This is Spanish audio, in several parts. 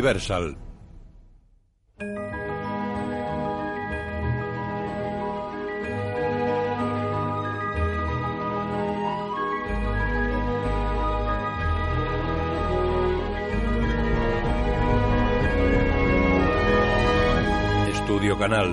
Universal. Canal.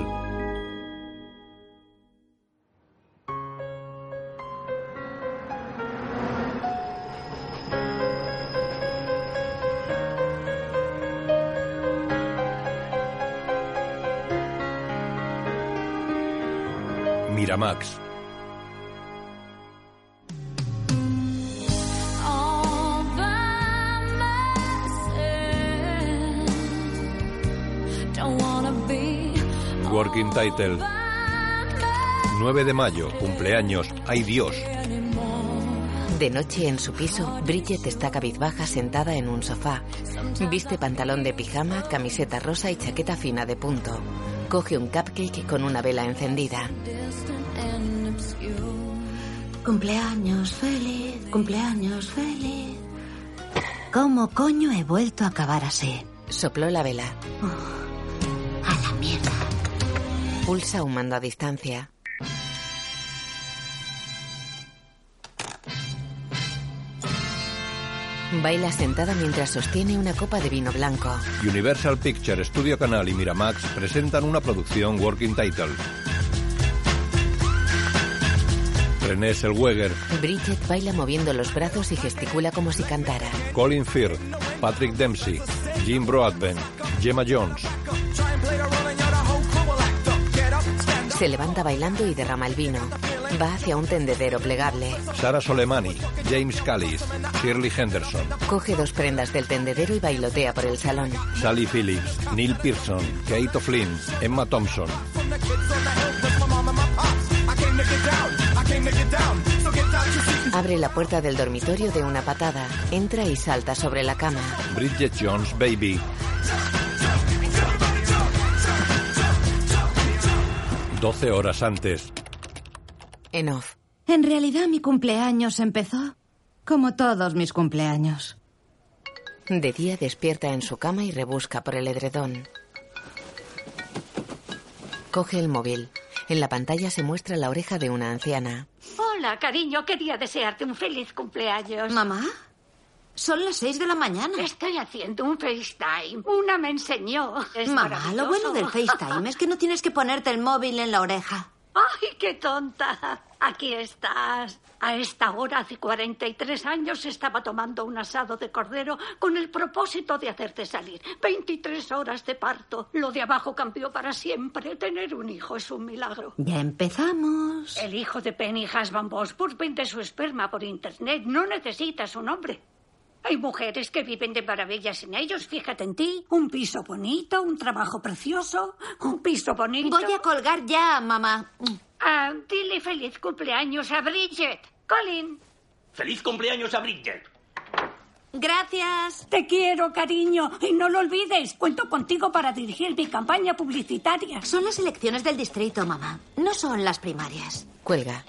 Miramax. Title. 9 de mayo, cumpleaños. ¡Ay Dios! De noche en su piso, Bridget está cabizbaja sentada en un sofá. Viste pantalón de pijama, camiseta rosa y chaqueta fina de punto. Coge un cupcake con una vela encendida. Cumpleaños feliz, cumpleaños feliz. ¿Cómo coño he vuelto a acabar así? Sopló la vela. Oh. Pulsa un mando a distancia. Baila sentada mientras sostiene una copa de vino blanco. Universal Picture, Studio Canal y Miramax presentan una producción Working Title. René Selweger. Bridget baila moviendo los brazos y gesticula como si cantara. Colin Firth, Patrick Dempsey, Jim Broadbent, Gemma Jones. Se levanta bailando y derrama el vino. Va hacia un tendedero plegable. Sara Soleimani, James Callis, Shirley Henderson. Coge dos prendas del tendedero y bailotea por el salón. Sally Phillips, Neil Pearson, Kate O'Flynn, Emma Thompson. Abre la puerta del dormitorio de una patada. Entra y salta sobre la cama. Bridget Jones, Baby. 12 horas antes. En off. En realidad mi cumpleaños empezó como todos mis cumpleaños. De día despierta en su cama y rebusca por el edredón. Coge el móvil. En la pantalla se muestra la oreja de una anciana. Hola, cariño. Quería desearte un feliz cumpleaños. ¿Mamá? Son las seis de la mañana. Estoy haciendo un FaceTime. Una me enseñó. Es Mamá, lo bueno del FaceTime es que no tienes que ponerte el móvil en la oreja. ¡Ay, qué tonta! Aquí estás. A esta hora, hace 43 años, estaba tomando un asado de cordero con el propósito de hacerte salir. 23 horas de parto. Lo de abajo cambió para siempre. Tener un hijo es un milagro. Ya empezamos. El hijo de Penny Hasban Bosburg vende su esperma por internet. No necesita su nombre. Hay mujeres que viven de maravillas en ellos. Fíjate en ti. Un piso bonito, un trabajo precioso, un piso bonito. Voy a colgar ya, mamá. Ah, dile feliz cumpleaños a Bridget. Colin. ¡Feliz cumpleaños a Bridget! Gracias. Te quiero, cariño. Y no lo olvides. Cuento contigo para dirigir mi campaña publicitaria. Son las elecciones del distrito, mamá. No son las primarias. Cuelga.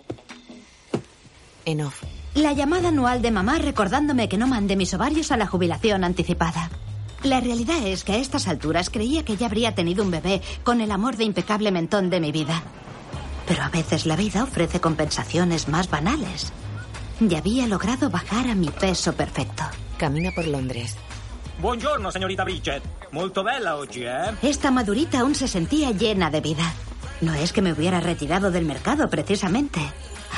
En off. La llamada anual de mamá recordándome que no mandé mis ovarios a la jubilación anticipada. La realidad es que a estas alturas creía que ya habría tenido un bebé con el amor de impecable mentón de mi vida. Pero a veces la vida ofrece compensaciones más banales. Y había logrado bajar a mi peso perfecto. Camina por Londres. Buongiorno, señorita Bridget. Molto bella oggi, eh? Esta madurita aún se sentía llena de vida. No es que me hubiera retirado del mercado, precisamente.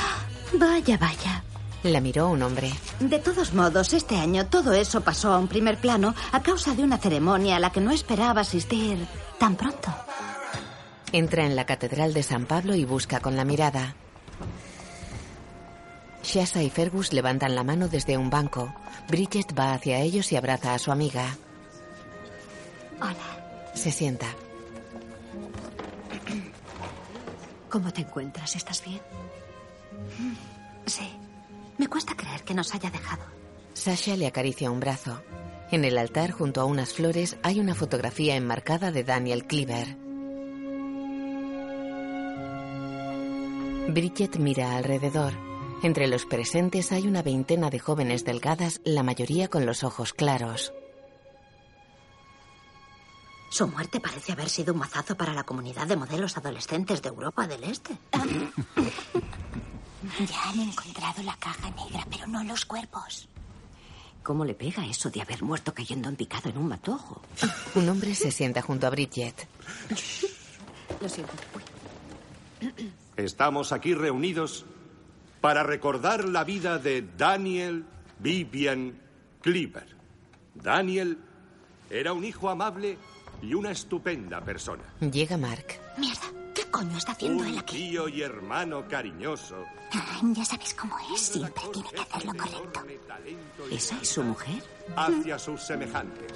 Vaya, vaya. La miró un hombre. De todos modos, este año todo eso pasó a un primer plano a causa de una ceremonia a la que no esperaba asistir tan pronto. Entra en la Catedral de San Pablo y busca con la mirada. Shasa y Fergus levantan la mano desde un banco. Bridget va hacia ellos y abraza a su amiga. Hola. Se sienta. ¿Cómo te encuentras? ¿Estás bien? Sí. Cuesta creer que nos haya dejado. Sasha le acaricia un brazo. En el altar, junto a unas flores, hay una fotografía enmarcada de Daniel Cleaver. Bridget mira alrededor. Entre los presentes hay una veintena de jóvenes delgadas, la mayoría con los ojos claros. Su muerte parece haber sido un mazazo para la comunidad de modelos adolescentes de Europa del Este. Ya han encontrado la caja negra, pero no los cuerpos. ¿Cómo le pega eso de haber muerto cayendo en picado en un matojo? Un hombre se sienta junto a Bridget. Lo siento. Estamos aquí reunidos para recordar la vida de Daniel Vivian Cleaver. Daniel era un hijo amable y una estupenda persona. Llega Mark. Mierda, ¿qué coño está haciendo él Un aquí? tío y hermano cariñoso. Ah, ya sabes cómo es, siempre tiene que hacer lo correcto. ¿Esa es su mujer? Hacia sus semejantes.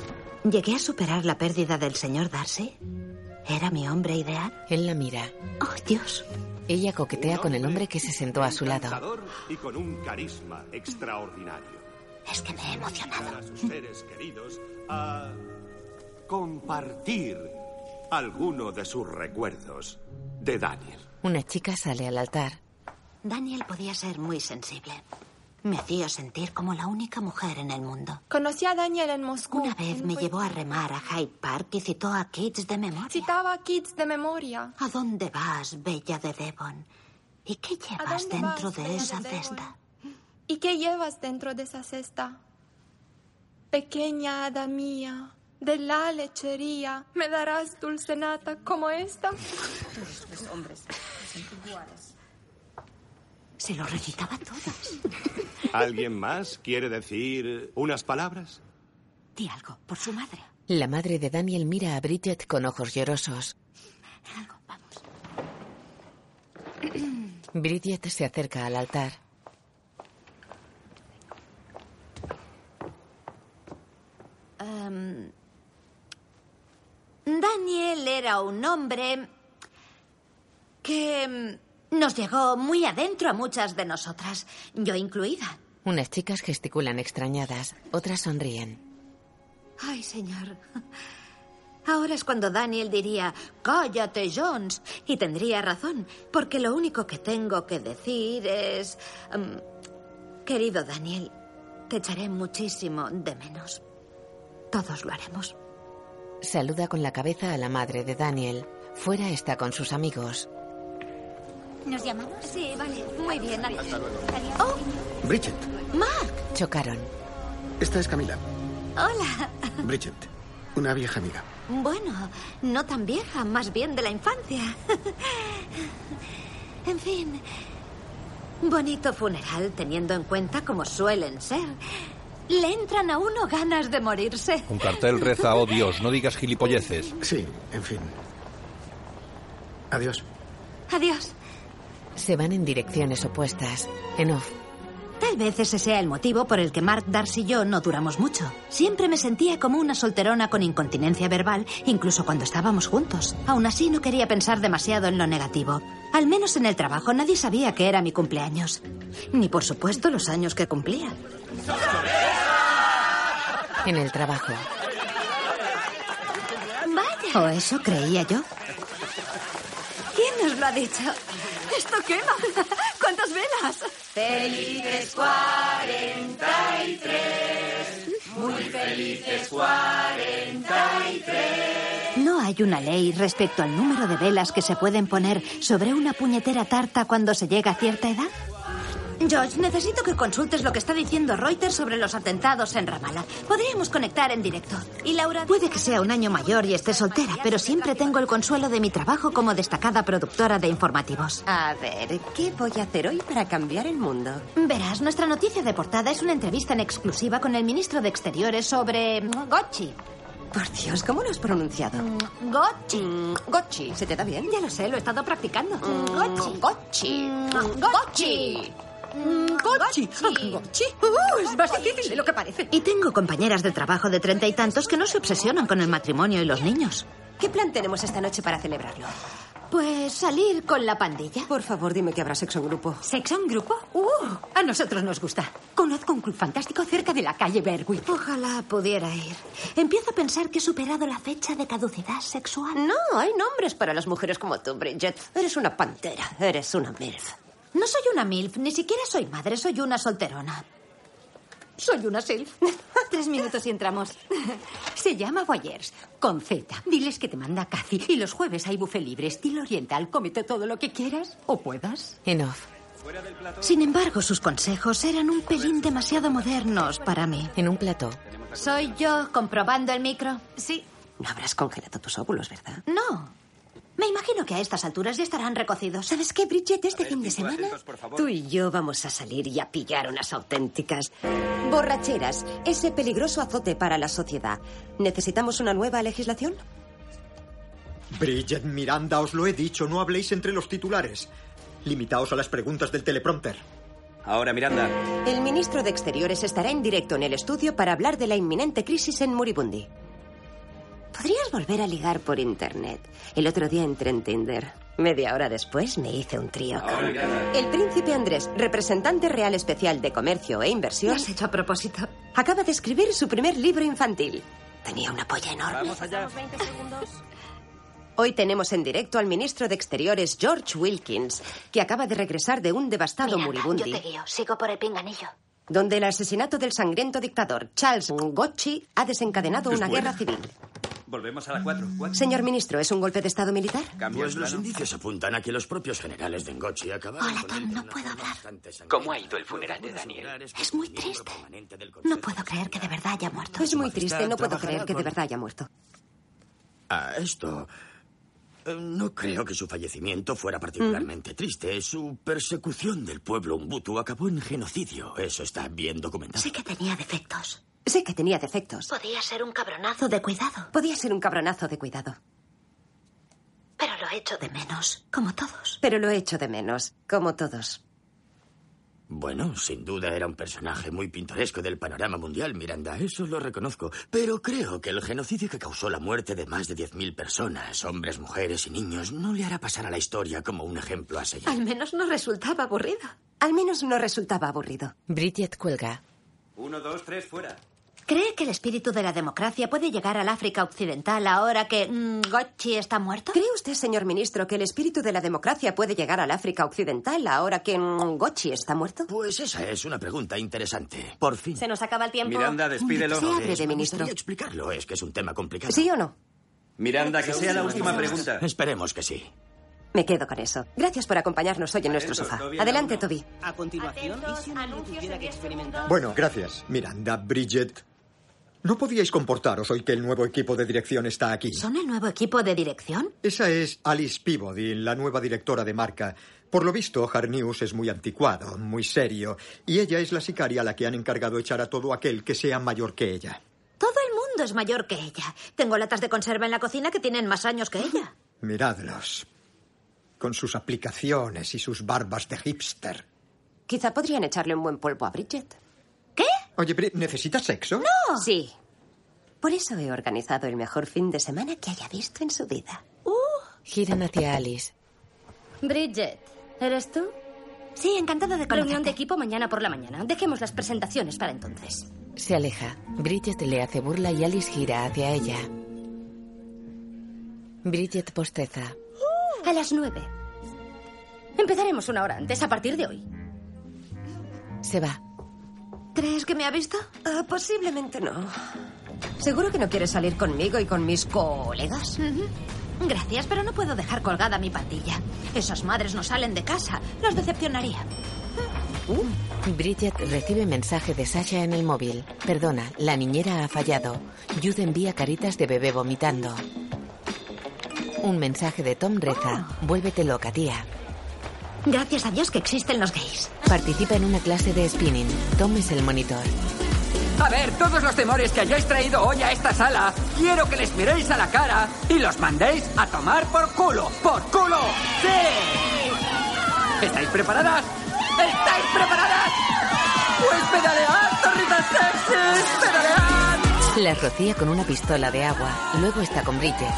Llegué a superar la pérdida del señor Darcy. ¿Era mi hombre ideal? Él la mira. Oh, Dios. Ella coquetea con el hombre que se sentó a su lado. Y con un carisma extraordinario. Es que me he emocionado. a sus seres queridos a compartir alguno de sus recuerdos de Daniel. Una chica sale al altar. Daniel podía ser muy sensible. Me hacía sentir como la única mujer en el mundo. Conocí a Daniel en Moscú. Una vez me llevó a remar a Hyde Park y citó a Kids de memoria. Citaba a Kids de memoria. ¿A dónde vas, bella de Devon? ¿Y qué llevas dentro vas, de esa de cesta? ¿Y qué llevas dentro de esa cesta? Pequeña hada mía, de la lechería, ¿me darás dulce nata como esta? Se lo recitaba todas. ¿Alguien más quiere decir unas palabras? Di algo, por su madre. La madre de Daniel mira a Bridget con ojos llorosos. Algo, vamos. Bridget se acerca al altar. Em, Era un hombre que em, nos llegó muy adentro a muchas de nosotras, yo incluida. Unas chicas gesticulan extrañadas, otras sonríen. Ay, señor. Ahora es cuando Daniel diría, cállate, Jones. Y tendría razón, porque lo único que tengo que decir es... em, querido Daniel, te echaré muchísimo de menos. Todos lo haremos. Saluda con la cabeza a la madre de Daniel. Fuera está con sus amigos. ¿Nos llamamos? Sí, vale. Muy bien, adiós. Bridget, Mark, Chocaron. esta es Camila. hola. Bridget, una vieja amiga. Bueno, no tan vieja, más bien de la infancia. en fin, bonito funeral teniendo en cuenta como suelen ser. Le entran a uno ganas de morirse. Un cartel reza, oh Dios, no digas gilipolleces. Sí, en fin. Adiós. Adiós. Se van en direcciones opuestas. En off. Tal vez ese sea el motivo por el que Mark, Darcy y yo no duramos mucho. Siempre me sentía como una solterona con incontinencia verbal, incluso cuando estábamos juntos. Aún así no quería pensar demasiado en lo negativo. Al menos en el trabajo nadie sabía que era mi cumpleaños. Ni por supuesto los años que cumplía. En el trabajo. Vaya. O eso creía yo. ¿Quién nos lo ha dicho? ¡Esto quema! ¿Cuántas velas? ¡Felices 43! ¡Muy felices 43! No hay una ley respecto al número de velas que se pueden poner sobre una puñetera tarta cuando se llega a cierta edad. George, necesito que consultes lo que está diciendo Reuters sobre los atentados en Ramallah. Podríamos conectar en directo. Y Laura. Puede que sea un año mayor y esté soltera, pero siempre tengo el consuelo de mi trabajo como destacada productora de informativos. A ver, ¿qué voy a hacer hoy para cambiar el mundo? Verás, nuestra noticia de portada es una entrevista en exclusiva con el ministro de Exteriores sobre mm, Gochi. Por Dios, ¿cómo lo has pronunciado? Gochi. Mm, Gochi, ¿se te da bien? Ya lo sé, lo he estado practicando. Mm, Gochi. Gochi. Gochi. Gochi. Gochi. Uh, es más difícil de lo que parece. Y tengo compañeras de trabajo de treinta y tantos que no se obsesionan con el matrimonio y los niños. ¿Qué plan tenemos esta noche para celebrarlo? Pues salir con la pandilla. Por favor, dime que habrá sexo en grupo. ¿Sexo en grupo? ¡Uh! A nosotros nos gusta. Conozco un club fantástico cerca de la calle Berwick. Ojalá pudiera ir. Empiezo a pensar que he superado la fecha de caducidad sexual. No, hay nombres para las mujeres como tú, Bridget. Eres una pantera, eres una MILF. No soy una MILF, ni siquiera soy madre, soy una solterona. Soy una SILF. Tres minutos y entramos. Se llama Voyeurs, con Z. Diles que te manda Cathy. Y los jueves hay buffet libre, estilo oriental. Cómete todo lo que quieras o puedas. Enough. Sin embargo, sus consejos eran un pelín demasiado modernos para mí. En un plató. ¿Soy yo comprobando el micro? Sí. No habrás congelado tus óvulos, ¿verdad? No. Me imagino que a estas alturas ya estarán recocidos. ¿Sabes qué, Bridget? Este fin de semana tú y yo vamos a salir y a pillar unas auténticas borracheras. Ese peligroso azote para la sociedad. ¿Necesitamos una nueva legislación? Bridget Miranda, os lo he dicho, no habléis entre los titulares. Limitaos a las preguntas del teleprompter. Ahora, Miranda. El ministro de Exteriores estará en directo en el estudio para hablar de la inminente crisis en Muribundi. Podrías volver a ligar por internet. El otro día entré en Tinder. Media hora después me hice un trío con el príncipe Andrés, representante real especial de comercio e Lo inversión. has hecho a propósito. Acaba de escribir su primer libro infantil. Tenía una polla enorme. Vamos allá. Hoy tenemos en directo al ministro de Exteriores, George Wilkins, que acaba de regresar de un devastado Muribundi, yo te guío. Sigo por el pinganillo. donde el asesinato del sangriento dictador Charles Ngochi ha desencadenado una guerra civil. Volvemos a la 4. Señor ministro, ¿es un golpe de Estado militar? Pues los indicios apuntan a que los propios generales de Ngochi acabaron Hola, Tom, no puedo hablar. ¿Cómo ha ido el funeral de Daniel? Es muy triste. No puedo creer que de verdad haya muerto. Es muy triste, no puedo creer que de verdad haya muerto. Ah, esto. eh, No creo que su fallecimiento fuera particularmente triste. Su persecución del pueblo Umbutu acabó en genocidio. Eso está bien documentado. Sé que tenía defectos. Sé que tenía defectos. Podía ser un cabronazo, De cuidado. Podía ser un cabronazo de cuidado. pero lo he hecho de menos. Como todos. Pero lo he hecho de menos, como todos. Bueno, sin duda era un personaje muy pintoresco del panorama mundial, Miranda, eso lo reconozco. Pero creo que el genocidio que causó la muerte de más de 10.000 personas, hombres, mujeres y niños, no le hará pasar a la historia como un ejemplo a seguir. Al menos no resultaba aburrido. Al menos no resultaba aburrido. Bridget cuelga. 1, 2, 3, fuera. ¿Cree que el espíritu de la democracia puede llegar al África Occidental ahora que mm, Gochi está muerto? ¿Cree usted, señor ministro, que el espíritu de la democracia puede llegar al África Occidental ahora que Ngochi está muerto? Pues esa es una pregunta interesante. Por fin. Se nos acaba el tiempo. Miranda, despídelo. Se abre de Me ministro. explicarlo, es que es un tema complicado. ¿Sí o no? Miranda, que sea la última pregunta. Esperemos que sí. Me quedo con eso. Gracias por acompañarnos hoy en nuestro sofá. Adelante. Toby. A continuación, ¿y si un niño tuviera que experimentar? Bueno, gracias. Miranda, Bridget. ¿No podíais comportaros hoy que el nuevo equipo de dirección está aquí? ¿Son el nuevo equipo de dirección? Esa es Alice Peabody, la nueva directora de marca. Por lo visto, Hard News es muy anticuado, muy serio, y ella es la sicaria a la que han encargado echar a todo aquel que sea mayor que ella. Todo el mundo es mayor que ella. Tengo latas de conserva en la cocina que tienen más años que ella. Miradlos. Con sus aplicaciones y sus barbas de hipster. Quizá podrían echarle un buen polvo a Bridget. Oye, Bri- ¿necesitas sexo? ¡No! Sí. Por eso he organizado el mejor fin de semana que haya visto en su vida. Giran hacia Alice. Bridget, ¿eres tú? Sí, encantada de Reunión conocerte. de equipo mañana por la mañana. Dejemos las presentaciones para entonces. Se aleja. Bridget le hace burla y Alice gira hacia ella. Bridget posteza. A las nueve. Empezaremos una hora antes, a partir de hoy. Se va. ¿Crees que me ha visto? Ah, posiblemente no. ¿Seguro que no quieres salir conmigo y con mis colegas? Gracias, pero no puedo dejar colgada mi pandilla. Esas madres no salen de casa. Los decepcionaría. Bridget recibe mensaje de Sasha en el móvil. Perdona, la niñera ha fallado. Jude envía caritas de bebé vomitando. Un mensaje de Tom reza. Vuélvete loca, tía. Gracias a Dios que existen los gays. Participa en una clase de spinning. Tom es el monitor. A ver, todos los temores que hayáis traído hoy a esta sala, quiero que les miréis a la cara y los mandéis a tomar por culo. ¡Por culo! ¡Sí! ¿Estáis preparadas? ¿Estáis preparadas? Pues pedalead, torritas sexys, pedalead. La rocía con una pistola de agua. Luego está con Bridget.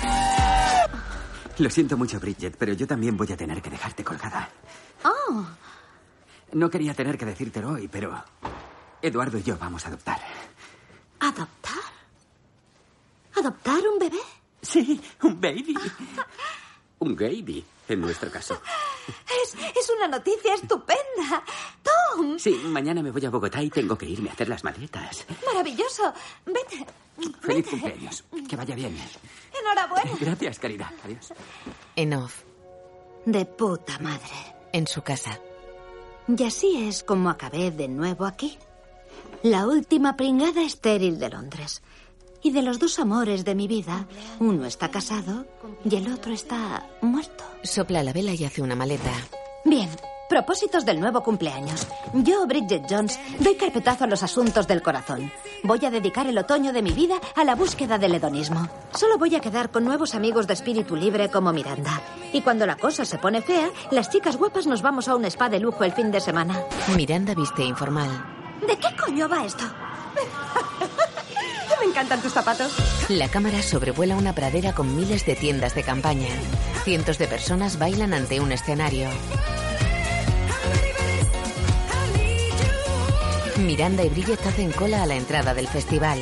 Lo siento mucho, Bridget, pero yo también voy a tener que dejarte colgada. No quería tener que decírtelo hoy, pero Eduardo y yo vamos a adoptar. ¿adoptar? ¿Adoptar un bebé? Sí, un baby. Un baby, en nuestro caso. Es, es una noticia estupenda. Tom, Sí, mañana me voy a Bogotá y tengo que irme a hacer las maletas. maravilloso. Vete. Feliz cumpleaños. Que vaya bien. Enhorabuena. Gracias, querida. Adiós. En off, De puta madre. En su casa. Y así es como acabé de nuevo aquí. La última pringada estéril de Londres. Y de los dos amores de mi vida, uno está casado y el otro está muerto. Sopla la vela y hace una maleta. Bien, propósitos del nuevo cumpleaños. Yo, Bridget Jones, doy carpetazo a los asuntos del corazón. Voy a dedicar el otoño de mi vida a la búsqueda del hedonismo. Solo voy a quedar con nuevos amigos de espíritu libre como Miranda. Y cuando la cosa se pone fea, las chicas guapas nos vamos a un spa de lujo el fin de semana. Miranda viste informal. ¿De qué coño va esto? Me encantan tus zapatos. La cámara sobrevuela una pradera con miles de tiendas de campaña. Cientos de personas bailan ante un escenario. Miranda y Bridget hacen cola a la entrada del festival.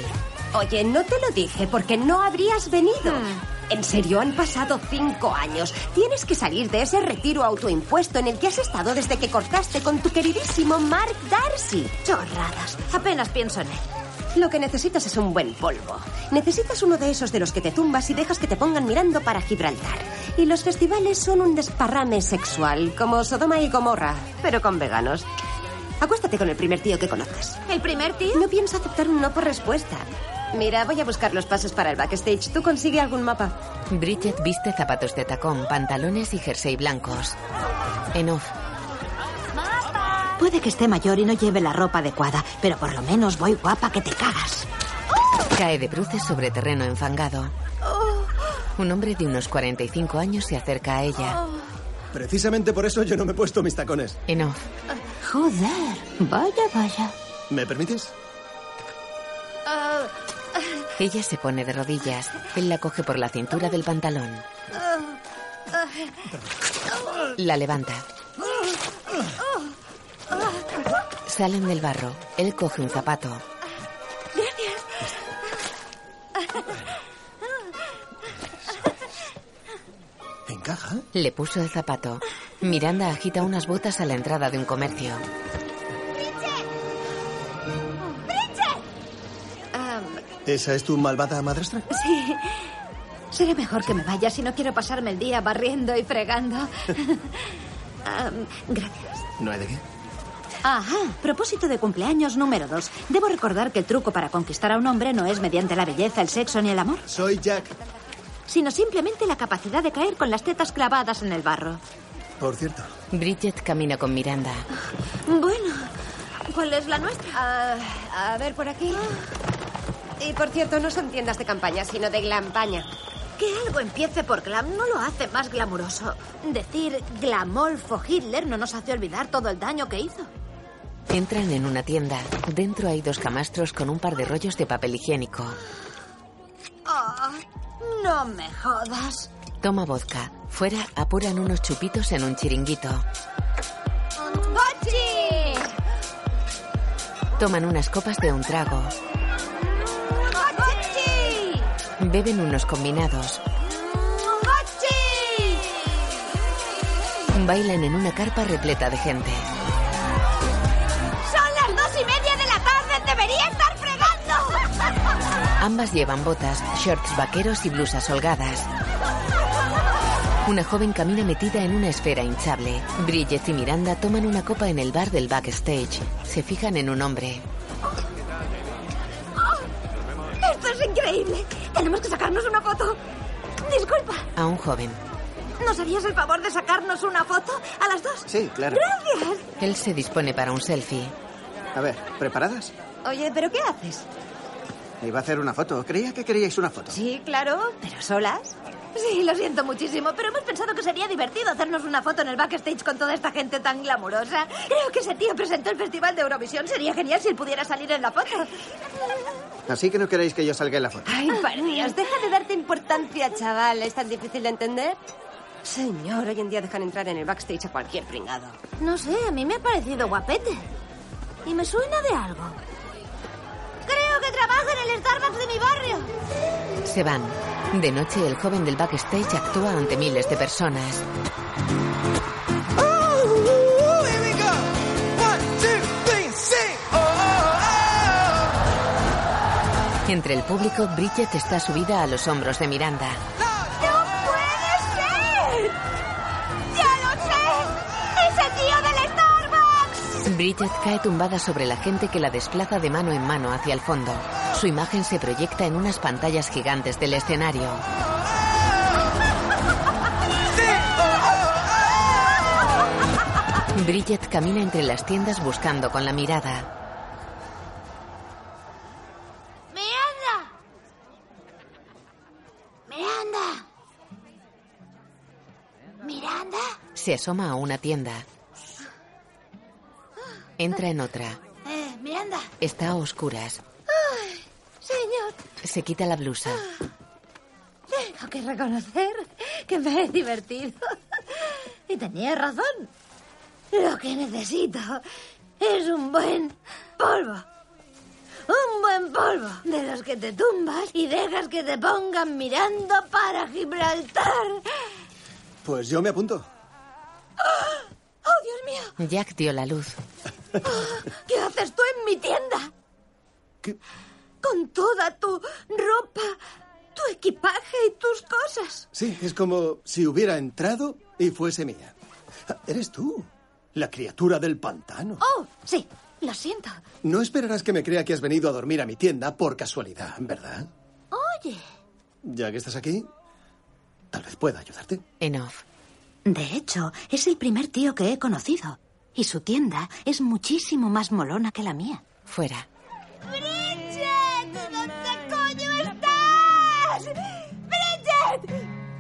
Oye, no te lo dije porque no habrías venido. En serio, han pasado cinco años. Tienes que salir de ese retiro autoimpuesto en el que has estado desde que cortaste con tu queridísimo Mark Darcy. Chorradas. Apenas pienso en él. Lo que necesitas es un buen polvo. Necesitas uno de esos de los que te tumbas y dejas que te pongan mirando para Gibraltar. Y los festivales son un desparrame sexual, como Sodoma y Gomorra, pero con veganos. Acuéstate con el primer tío que conozcas. ¿El primer tío? No pienso aceptar un no por respuesta. Mira, voy a buscar los pasos para el backstage. ¿Tú consigue algún mapa? Bridget viste zapatos de tacón, pantalones y jersey blancos. En off, Puede que esté mayor y no lleve la ropa adecuada, pero por lo menos voy guapa que te cagas. cae de bruces sobre terreno enfangado. Un hombre de unos 45 años se acerca a ella. Precisamente por eso yo no me he puesto mis tacones. En off, Joder, vaya, vaya. ¿Me permites? ella se pone de rodillas. Él la coge por la cintura del pantalón. La levanta. Salen del barro. Él coge un zapato. ¿Encaja? Le puso el zapato. Miranda agita unas botas a la entrada de un comercio. ¿Esa es tu malvada madrastra? Sí. Será mejor que me vaya si no quiero pasarme el día barriendo y fregando. Gracias. No hay de qué. Ajá, propósito de cumpleaños número dos. Debo recordar que el truco para conquistar a un hombre no es mediante la belleza, el sexo ni el amor, Soy Jack. sino simplemente la capacidad de caer con las tetas clavadas en el barro. Por cierto. Bridget camina con Miranda. Bueno, ¿cuál es la nuestra? A ver, por aquí. Y por cierto, no son tiendas de campaña, sino de glampaña. Que algo empiece por glam no lo hace más glamuroso. Decir glamolfo Hitler no nos hace olvidar todo el daño que hizo. Entran en una tienda. Dentro hay dos camastros con un par de rollos de papel higiénico. Ah, no me jodas. Toma vodka. Fuera apuran unos chupitos en un chiringuito. ¡Gochi! Toman unas copas de un trago. Beben unos combinados. ¡Gochi! Bailan en una carpa repleta de gente. ¡Son las dos y media de la tarde! ¡Debería estar fregando! Ambas llevan botas, shorts vaqueros y blusas holgadas. Una joven camina metida en una esfera hinchable. Bridget y Miranda toman una copa en el bar del backstage. Se fijan en un hombre. ¡Esto es increíble! Tenemos que sacarnos una foto. Disculpa, A un joven. ¿nos harías el favor de sacarnos una foto a las dos? Sí, claro. Gracias. Él se dispone para un selfie. A ver, ¿preparadas? Oye, ¿pero qué haces? Iba a hacer una foto. Creía que queríais una foto. Sí, claro, pero solas. Sí, lo siento muchísimo, pero hemos pensado que sería divertido hacernos una foto en el backstage con toda esta gente tan glamurosa. Creo que ese tío presentó el Festival de Eurovisión. Sería genial si él pudiera salir en la foto. Así que no queréis que yo salga en la foto. Ay, por Dios, deja de darte importancia, chaval. ¿Es tan difícil de entender? Señor, hoy en día dejan entrar en el backstage a cualquier pringado. No sé, a mí me ha parecido guapete. Y me suena de algo. Creo que trabaja en el Starbucks de mi barrio. Se van. De noche, el joven del backstage actúa ante miles de personas. Entre el público, Bridget está subida a los hombros de Miranda. Bridget cae tumbada sobre la gente que la desplaza de mano en mano hacia el fondo. Su imagen se proyecta en unas pantallas gigantes del escenario. Bridget camina entre las tiendas buscando con la mirada. ¡Miranda! ¡Miranda! ¿Miranda? Se asoma a una tienda. Entra en otra. Eh, Miranda. Está a oscuras. Ay, señor, Se quita la blusa. tengo que reconocer que me he divertido. Y tenía razón. Lo que necesito es un buen polvo. Un buen polvo. De los que te tumbas y dejas que te pongan mirando para Gibraltar. Pues yo me apunto. ¡Oh, Dios mío! Jack dio la luz. ¿Qué haces tú en mi tienda? ¿Qué? Con toda tu ropa, tu equipaje y tus cosas. Sí, es como si hubiera entrado y fuese mía. Ah, Eres tú, la criatura del pantano. Oh, sí, lo siento. No esperarás que me crea que has venido a dormir a mi tienda por casualidad, ¿verdad? Oye. Ya que estás aquí, tal vez pueda ayudarte. En off. De hecho, es el primer tío que he conocido. Y su tienda es muchísimo más molona que la mía. Fuera. ¡Bridget! ¿Dónde coño estás? ¡Bridget!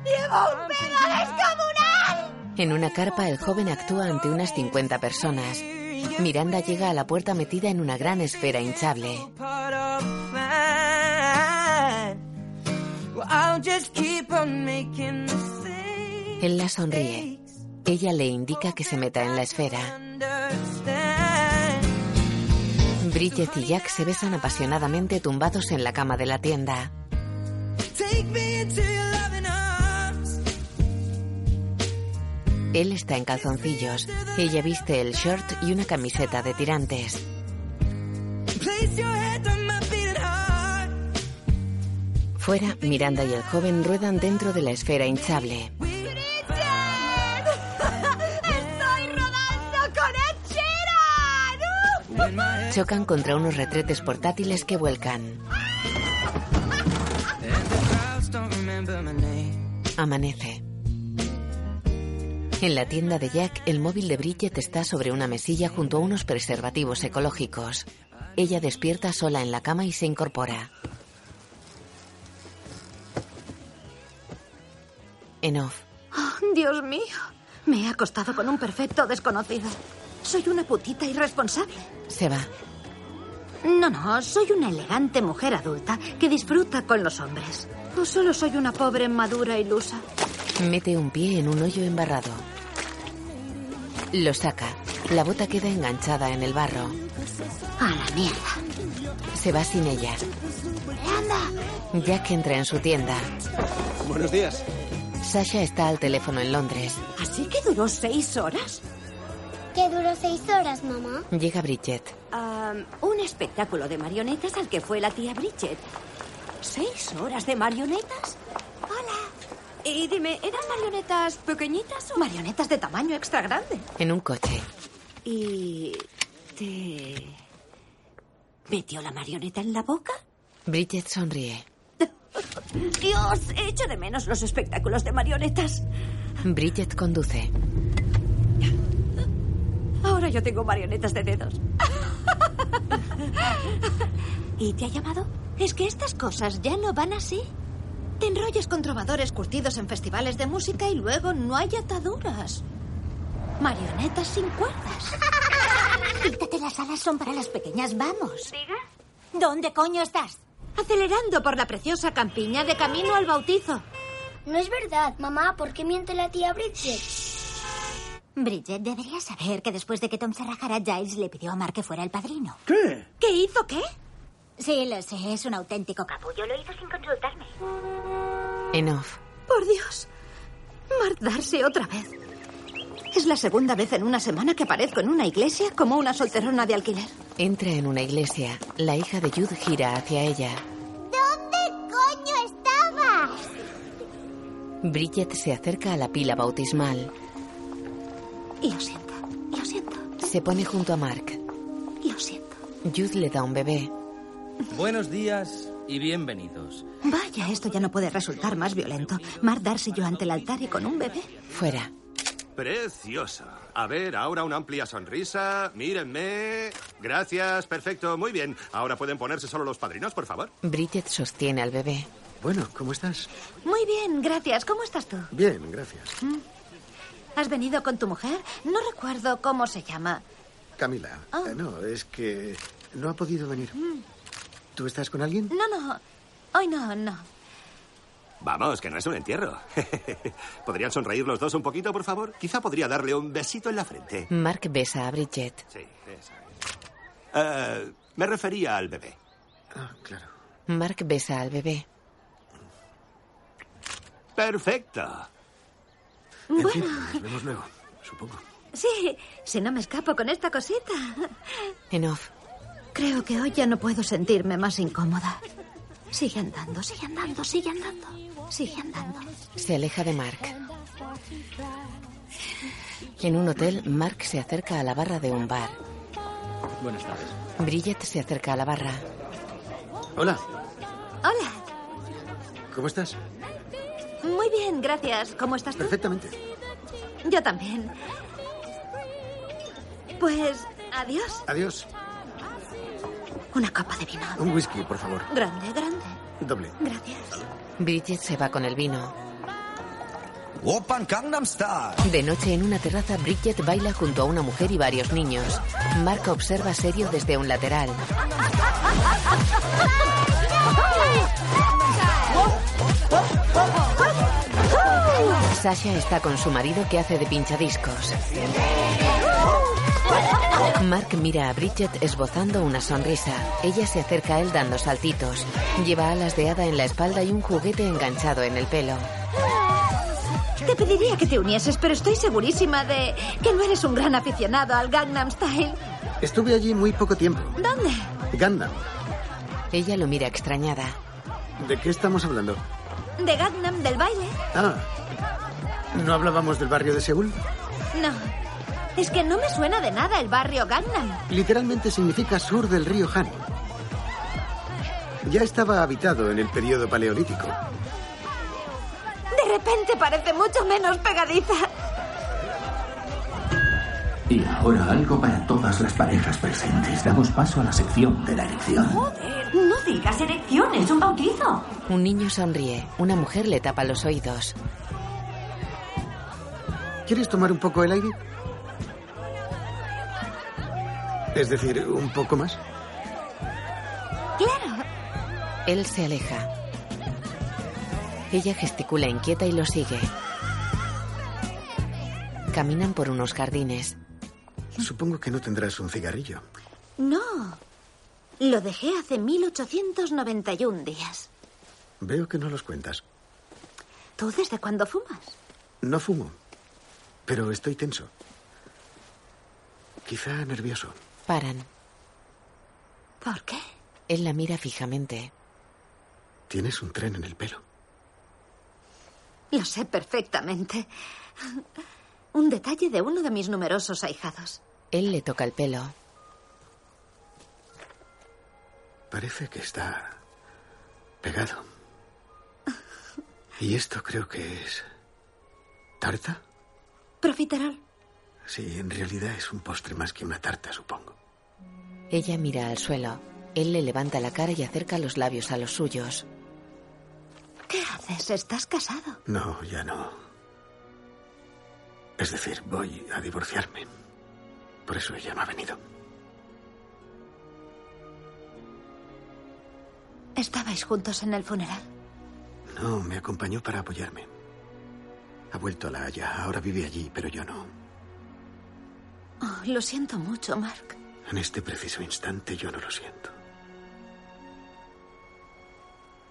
¡Llevo un pedo descomunal! En una carpa, el joven actúa ante unas 50 personas. Miranda llega a la puerta metida en una gran esfera hinchable. Él la sonríe. Ella le indica que se meta en la esfera. Bridget y Jack se besan apasionadamente tumbados en la cama de la tienda. Él está en calzoncillos. Ella viste el short y una camiseta de tirantes. Fuera, Miranda y el joven ruedan dentro de la esfera hinchable. Chocan contra unos retretes portátiles que vuelcan. Amanece. En la tienda de Jack, el móvil de Bridget está sobre una mesilla junto a unos preservativos ecológicos. Ella despierta sola en la cama y se incorpora. En off. Dios mío. Me he acostado con un perfecto desconocido. Soy una putita irresponsable. Se va. No, no, soy una elegante mujer adulta que disfruta con los hombres. O solo soy una pobre madura ilusa. Mete un pie en un hoyo embarrado. Lo saca. La bota queda enganchada en el barro. A la mierda. Se va sin ella. ¡Anda! Jack entra en su tienda. Buenos días. Sasha está al teléfono en Londres. ¿Así que duró seis horas? ¿Qué duró seis horas, mamá? Llega Bridget. Un espectáculo de marionetas al que fue la tía Bridget. ¿Seis horas de marionetas? Hola. Y dime, ¿eran marionetas pequeñitas o...? Marionetas de tamaño extra grande. En un coche. ¿Y te... metió la marioneta en la boca? Bridget sonríe. Dios, echo de menos los espectáculos de marionetas. Bridget conduce. Ahora yo tengo marionetas de dedos. ¿Y te ha llamado? Es que estas cosas ya no van así. Te enrollas con trovadores curtidos en festivales de música y luego no hay ataduras. Marionetas sin cuerdas. Quítate las alas, son para las pequeñas. Vamos. ¿Diga? ¿Dónde coño estás? Acelerando por la preciosa campiña de camino al bautizo. No es verdad. Mamá, ¿por qué miente la tía Bridget? Bridget, deberías saber que después de que Tom se rajara, Giles le pidió a Mark que fuera el padrino. ¿Qué? ¿Qué hizo qué? Sí, lo sé, es un auténtico capullo. Lo hizo sin consultarme. En off. Por Dios. Mark Darcy otra vez. Es la segunda vez en una semana que aparezco en una iglesia como una solterona de alquiler. Entra en una iglesia. La hija de Jude gira hacia ella. ¿Dónde coño estabas? Bridget se acerca a la pila bautismal. Lo siento, lo siento, Se pone junto a Mark. lo siento. Jude le da un bebé. Buenos días y bienvenidos. Vaya, esto ya no puede resultar más violento. Mark Darcy yo ante el altar y con un bebé. Fuera. Preciosa. A ver, ahora una amplia sonrisa. Mírenme. Gracias, perfecto, muy bien. Ahora pueden ponerse solo los padrinos, por favor. Bridget sostiene al bebé. Bueno, ¿cómo estás? Muy bien, gracias. ¿Cómo estás tú? Bien, gracias. ¿Has venido con tu mujer? No recuerdo cómo se llama. Camila. Ah. eh, no, es que no ha podido venir. ¿Tú estás con alguien? No, no. Hoy no, no. Vamos, que no es un entierro. ¿Podrían sonreír los dos un poquito, por favor? Quizá podría darle un besito en la frente. Mark besa a Bridget. Sí, eso. Eh, me refería al bebé. Ah, claro. Mark besa al bebé. Perfecto. En Bueno. fin, nos vemos luego, supongo. Sí, si no me escapo con esta cosita. En off. Creo que hoy ya no puedo sentirme más incómoda. Sigue andando, sigue andando, sigue andando. Sigue andando. Se aleja de Mark. En un hotel, Mark se acerca a la barra de un bar. Buenas tardes. Bridget se acerca a la barra. Hola, Hola. ¿cómo estás? Muy bien, gracias. ¿Cómo estás tú? Perfectamente. Yo también. Pues, adiós. Adiós. Una copa de vino. Un whisky, por favor. Grande, grande. Doble. Gracias. Bridget se va con el vino. De noche en una terraza, Bridget baila junto a una mujer y varios niños. Mark observa serio desde un lateral. Sasha está con su marido que hace de pinchadiscos. Mark mira a Bridget esbozando una sonrisa. Ella se acerca a él dando saltitos. Lleva alas de hada en la espalda y un juguete enganchado en el pelo. Te pediría que te unieses, pero estoy segurísima de que no eres un gran aficionado al Gangnam Style. Estuve allí muy poco tiempo. ¿Dónde? Gundam. Ella lo mira extrañada. ¿De qué estamos hablando? ¿De Gangnam del baile? Ah, ¿no hablábamos del barrio de Seúl? No. Es que no me suena de nada el barrio Gangnam. Literalmente significa sur del río Han. Ya estaba habitado en el periodo paleolítico. De repente parece mucho menos pegadiza. Y ahora algo para todas las parejas presentes. Damos paso a la sección de la erección. No digas erección, es un bautizo. Un niño sonríe. Una mujer le tapa los oídos. ¿Quieres tomar un poco el aire? Es decir, un poco más. Claro. Él se aleja. Ella gesticula inquieta y lo sigue. Caminan por unos jardines. Supongo que no tendrás un cigarrillo. No. Lo dejé hace 1891 días. Veo que no los cuentas. ¿Tú desde cuándo fumas? No fumo, pero estoy tenso. Quizá nervioso. Paran. ¿Por qué? Él la mira fijamente. Tienes un tren en el pelo. Lo sé perfectamente. Un detalle de uno de mis numerosos ahijados. Él le toca el pelo. Parece que está pegado. Y esto creo que es... ¿Tarta? Profiterol. Sí, en realidad es un postre más que una tarta, supongo. Ella mira al suelo. Él le levanta la cara y acerca los labios a los suyos. ¿Estás casado? No, ya no. Es decir, voy a divorciarme. Por eso ella no ha venido. ¿Estabais juntos en el funeral? No, me acompañó para apoyarme. Ha vuelto a La Haya. Ahora vive allí, pero yo no. Oh, lo siento mucho, Mark. En este preciso instante yo no lo siento.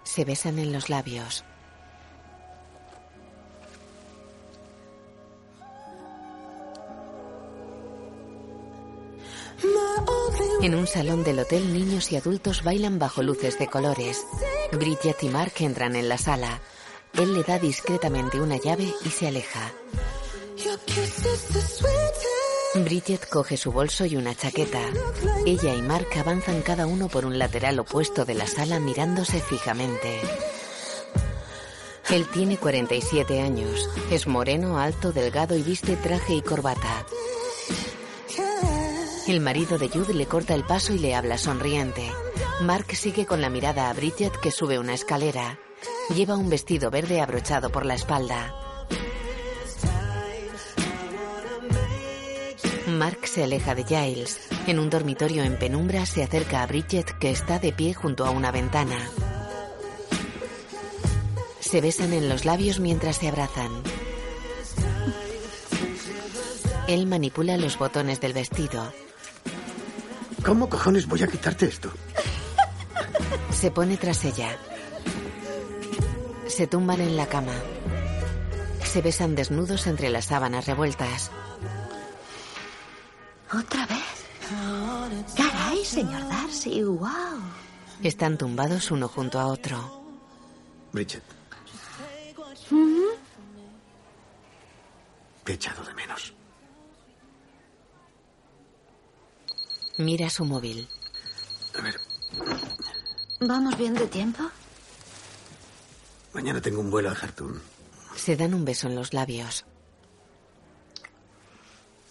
Se besan en los labios. En un salón del hotel, niños y adultos bailan bajo luces de colores. Bridget y Mark entran en la sala. Él le da discretamente una llave y se aleja. Bridget coge su bolso y una chaqueta. Ella y Mark avanzan cada uno por un lateral opuesto de la sala mirándose fijamente. Él tiene 47 años. Es moreno, alto, delgado y viste traje y corbata. El marido de Jude le corta el paso y le habla sonriente. Mark sigue con la mirada a Bridget que sube una escalera. Lleva un vestido verde abrochado por la espalda. Mark se aleja de Giles. En un dormitorio en penumbra se acerca a Bridget que está de pie junto a una ventana. Se besan en los labios mientras se abrazan. Él manipula los botones del vestido. ¿Cómo cojones voy a quitarte esto? Se pone tras ella. Se tumban en la cama. Se besan desnudos entre las sábanas revueltas. ¿Otra vez? Caray, señor Darcy, wow. Están tumbados uno junto a otro. Bridget, te he echado de menos. Mira su móvil. A ver, ¿Vamos bien de tiempo? mañana tengo un vuelo a Jartum. Se dan un beso en los labios.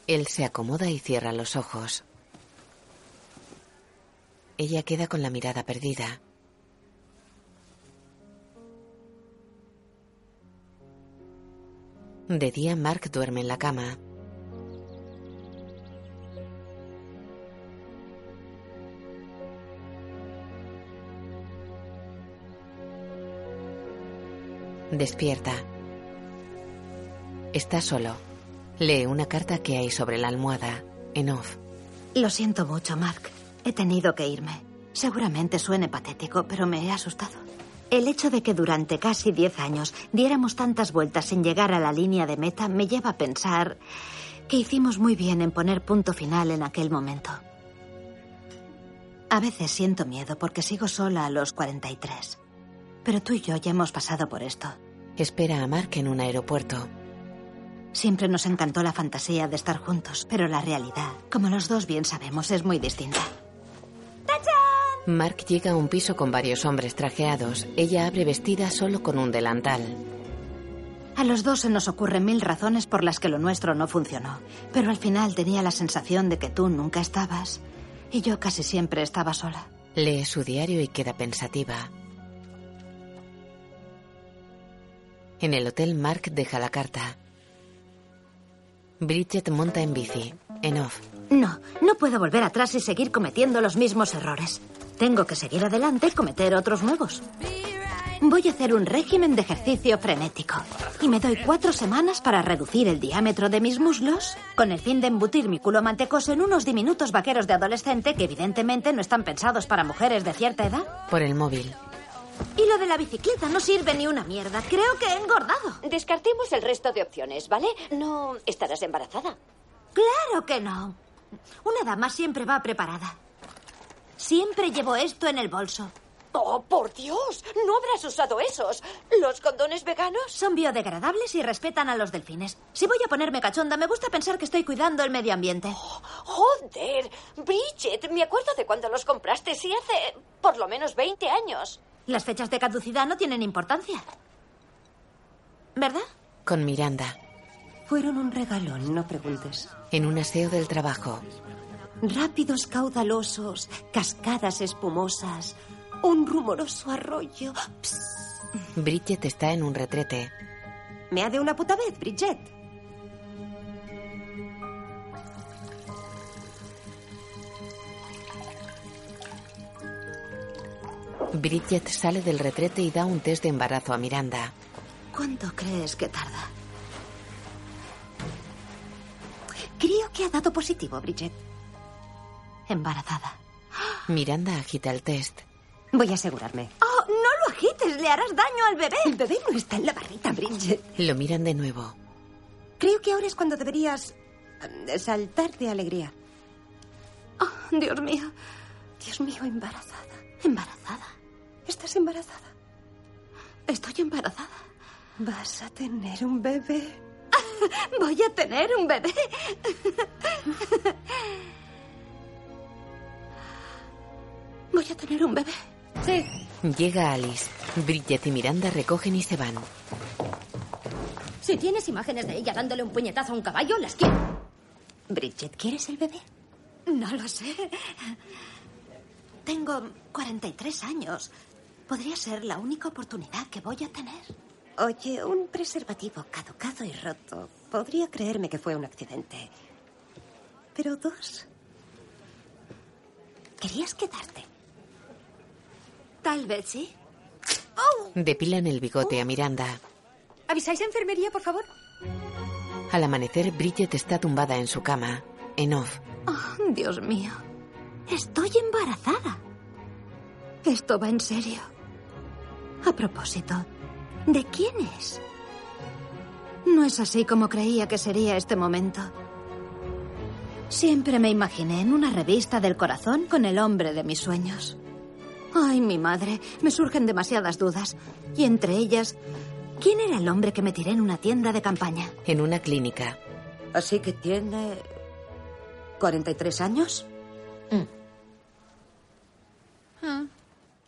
Él se acomoda y cierra los ojos. Ella queda con la mirada perdida. De día, Mark duerme en la cama. Despierta. Está solo. Lee una carta que hay sobre la almohada. En off. Lo siento mucho, Mark. He tenido que irme. Seguramente suene patético, pero me he asustado. El hecho de que durante casi diez años diéramos tantas vueltas sin llegar a la línea de meta me lleva a pensar que hicimos muy bien en poner punto final en aquel momento. A veces siento miedo porque sigo sola a los 43. Pero tú y yo ya hemos pasado por esto. Espera a Mark en un aeropuerto. Siempre nos encantó la fantasía de estar juntos, pero la realidad, como los dos bien sabemos, es muy distinta. Mark llega a un piso con varios hombres trajeados. Ella abre vestida solo con un delantal. A los dos se nos ocurren mil razones por las que lo nuestro no funcionó, pero al final tenía la sensación de que tú nunca estabas y yo casi siempre estaba sola. Lee su diario y queda pensativa. En el hotel, Mark deja la carta. Bridget monta en bici. En off. No, no puedo volver atrás y seguir cometiendo los mismos errores. Tengo que seguir adelante y cometer otros nuevos. Voy a hacer un régimen de ejercicio frenético. Y me doy cuatro semanas para reducir el diámetro de mis muslos con el fin de embutir mi culo mantecoso en unos diminutos vaqueros de adolescente que evidentemente no están pensados para mujeres de cierta edad. Por el móvil. Y lo de la bicicleta no sirve ni una mierda. Creo que he engordado. Descartemos el resto de opciones, ¿vale? No estarás embarazada. Claro que no. Una dama siempre va preparada. Siempre llevo esto en el bolso. Oh, por Dios, no habrás usado esos. ¿Los condones veganos? Son biodegradables y respetan a los delfines. Si voy a ponerme cachonda, me gusta pensar que estoy cuidando el medio ambiente. Joder, Bridget, me acuerdo de cuando los compraste, sí, hace por lo menos 20 años. Las fechas de caducidad no tienen importancia. ¿Verdad? Con Miranda. Fueron un regalón, no preguntes. En un aseo del trabajo. Rápidos caudalosos, cascadas espumosas, un rumoroso arroyo. Psst. Bridget está en un retrete. Me ha de una puta vez, Bridget. Bridget sale del retrete y da un test de embarazo a Miranda. ¿Cuánto crees que tarda? Creo que ha dado positivo, Bridget. Embarazada. Miranda agita el test. Voy a asegurarme. ¡Oh, no lo agites! ¡Le harás daño al bebé! El bebé no está en la barrita, Bridget. Lo miran de nuevo. Creo que ahora es cuando deberías em, saltar de alegría. Oh, Dios mío. Dios mío, embarazada. Embarazada. ¿Estás embarazada? Estoy embarazada. Vas a tener un bebé. Voy a tener un bebé. Voy a tener un bebé. Sí. Llega Alice. Bridget y Miranda recogen y se van. Si tienes imágenes de ella dándole un puñetazo a un caballo, las quiero. Bridget, ¿quieres el bebé? No lo sé. Tengo 43 años. Podría ser la única oportunidad que voy a tener. Oye, un preservativo caducado y roto. Podría creerme que fue un accidente. Pero dos. ¿Querías quedarte? Tal vez sí. Depilan el bigote a Miranda. ¿Avisáis a enfermería, por favor? Al amanecer, Bridget está tumbada en su cama. En off. Oh, Dios mío. Estoy embarazada. Esto va en serio. A propósito, ¿de quién es? No es así como creía que sería este momento. Siempre me imaginé en una revista del corazón con el hombre de mis sueños. Ay, mi madre, me surgen demasiadas dudas. Y entre ellas, ¿quién era el hombre que me tiré en una tienda de campaña? En una clínica. Así que tiene... 43 años.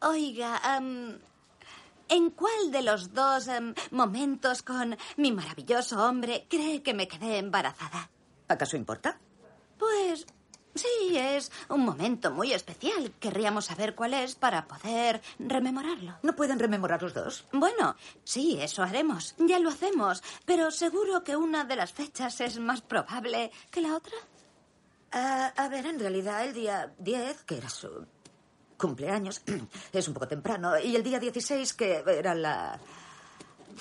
Oiga, em, ¿en cuál de los dos em, momentos con mi maravilloso hombre cree que me quedé embarazada? ¿Acaso importa? Pues sí, es un momento muy especial. Querríamos saber cuál es para poder rememorarlo. ¿No pueden rememorar los dos? Bueno, sí, eso haremos. Ya lo hacemos. Pero seguro que una de las fechas es más probable que la otra. Ah, a ver, en realidad el día 10, que era su cumpleaños, es un poco temprano, y el día 16, que era la...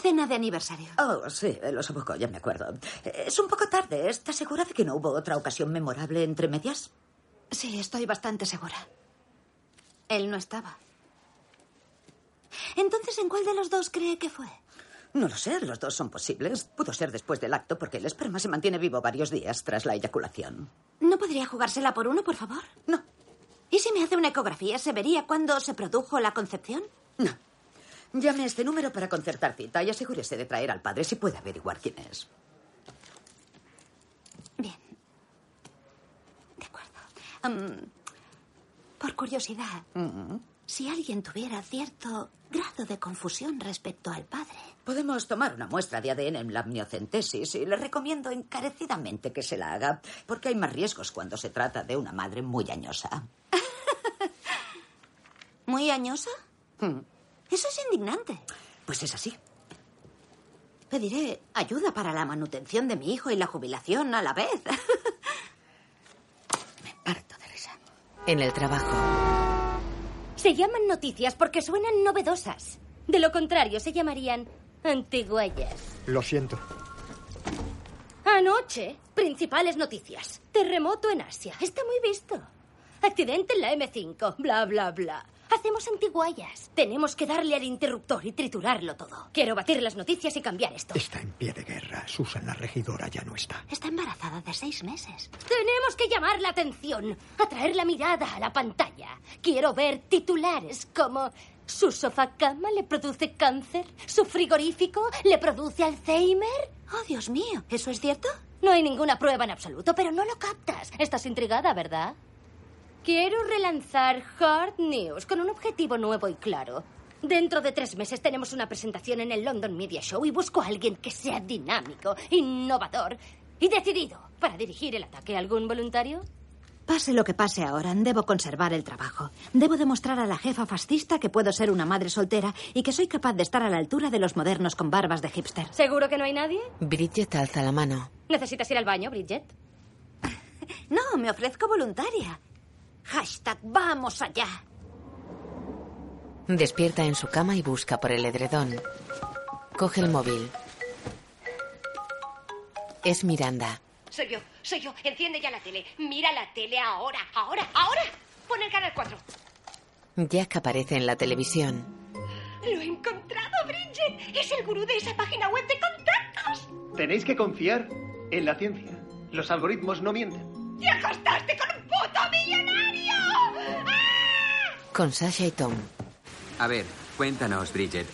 Cena de aniversario. Oh, sí, lo sé poco, ya me acuerdo. Es un poco tarde. ¿Estás segura de que no hubo otra ocasión memorable entre medias? Sí, estoy bastante segura. Él no estaba. Entonces, ¿en cuál de los dos cree que fue? No lo sé, los dos son posibles. Pudo ser después del acto porque el esperma se mantiene vivo varios días tras la eyaculación. ¿No podría jugársela por uno, por favor? No. ¿Y si me hace una ecografía, se vería cuándo se produjo la concepción? No. Llame a este número para concertar cita y asegúrese de traer al padre si puede averiguar quién es. Bien. De acuerdo. Por curiosidad, Mm. si alguien tuviera cierto grado de confusión respecto al padre. Podemos tomar una muestra de ADN en la amniocentesis y le recomiendo encarecidamente que se la haga, porque hay más riesgos cuando se trata de una madre muy añosa. ¿Muy añosa? Mm. Eso es indignante. Pues es así. Pediré ayuda para la manutención de mi hijo y la jubilación a la vez. En el trabajo. Se llaman noticias porque suenan novedosas. De lo contrario, se llamarían antiguallas. Lo siento. Anoche, principales noticias. Terremoto en Asia. Está muy visto. Accidente en la M5. Bla, bla, bla. Hacemos antiguallas. Tenemos que darle al interruptor y triturarlo todo. Quiero batir las noticias y cambiar esto. Está en pie de guerra. Susan, la regidora, ya no está. Está embarazada de seis meses. Tenemos que llamar la atención, atraer la mirada a la pantalla. Quiero ver titulares como ¿Su sofá cama le produce cáncer? ¿Su frigorífico le produce Alzheimer? Oh, Dios mío, ¿eso es cierto? No hay ninguna prueba en absoluto, pero no lo captas. Estás intrigada, ¿verdad? Quiero relanzar Hard News con un objetivo nuevo y claro. Dentro de tres meses tenemos una presentación en el London Media Show y busco a alguien que sea dinámico, innovador y decidido para dirigir el ataque. ¿Algún voluntario? Pase lo que pase ahora, debo conservar el trabajo. Debo demostrar a la jefa fascista que puedo ser una madre soltera y que soy capaz de estar a la altura de los modernos con barbas de hipster. ¿Seguro que no hay nadie? Bridget alza la mano. ¿Necesitas ir al baño, Bridget? No, me ofrezco voluntaria. Hashtag vamos allá. Despierta en su cama y busca por el edredón. Coge el móvil. Es Miranda. Soy yo, soy yo. Enciende ya la tele. Mira la tele ahora, ahora, ahora. Pon el canal 4. Jack aparece en la televisión. Lo he encontrado, Bridget. Es el gurú de esa página web de contactos. Tenéis que confiar en la ciencia. Los algoritmos no mienten. ¡Te acostaste con un puto millonario! Con Sasha y Tom. A ver, cuéntanos, Bridget.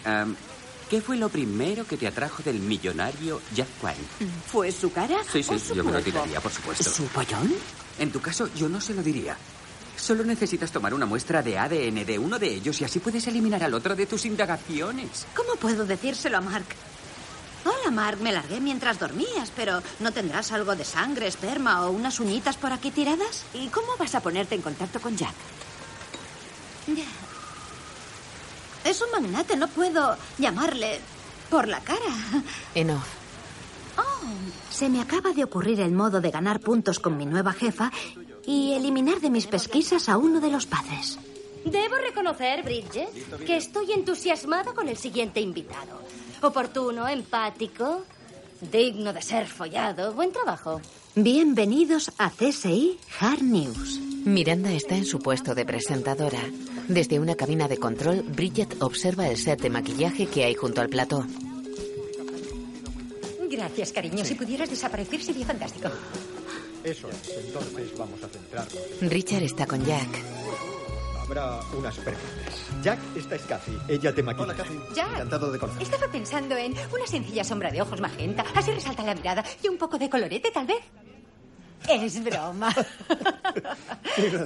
¿Qué fue lo primero que te atrajo del millonario Jack Quine? ¿Fue su cara? Sí, sí, o su yo me lo tiraría, por supuesto. ¿Su pollón? En tu caso, yo no se lo diría. Solo necesitas tomar una muestra de ADN de uno de ellos y así puedes eliminar al otro de tus indagaciones. ¿Cómo puedo decírselo a Mark? Hola, Mark. Me largué mientras dormías, pero ¿no tendrás algo de sangre, esperma o unas uñitas por aquí tiradas? ¿Y cómo vas a ponerte en contacto con Jack? Es un magnate, no puedo llamarle por la cara. En off. Oh, se me acaba de ocurrir el modo de ganar puntos con mi nueva jefa y eliminar de mis pesquisas a uno de los padres. Debo reconocer, Bridget, que estoy entusiasmado con el siguiente invitado. Oportuno, empático, digno de ser follado. Buen trabajo. Bienvenidos a CSI Hard News. Miranda está en su puesto de presentadora. Desde una cabina de control, Bridget observa el set de maquillaje que hay junto al plató. Gracias, cariño. Si pudieras desaparecer sería fantástico. Eso es, entonces vamos a centrarnos. Richard está con Jack. Habrá unas preguntas. Jack, esta es Kathy. Ella te maquilla. Hola, Kathy. Jack. Encantado de conocer. Estaba pensando en una sencilla sombra de ojos magenta. Así resalta la mirada. Y un poco de colorete, tal vez. Es broma.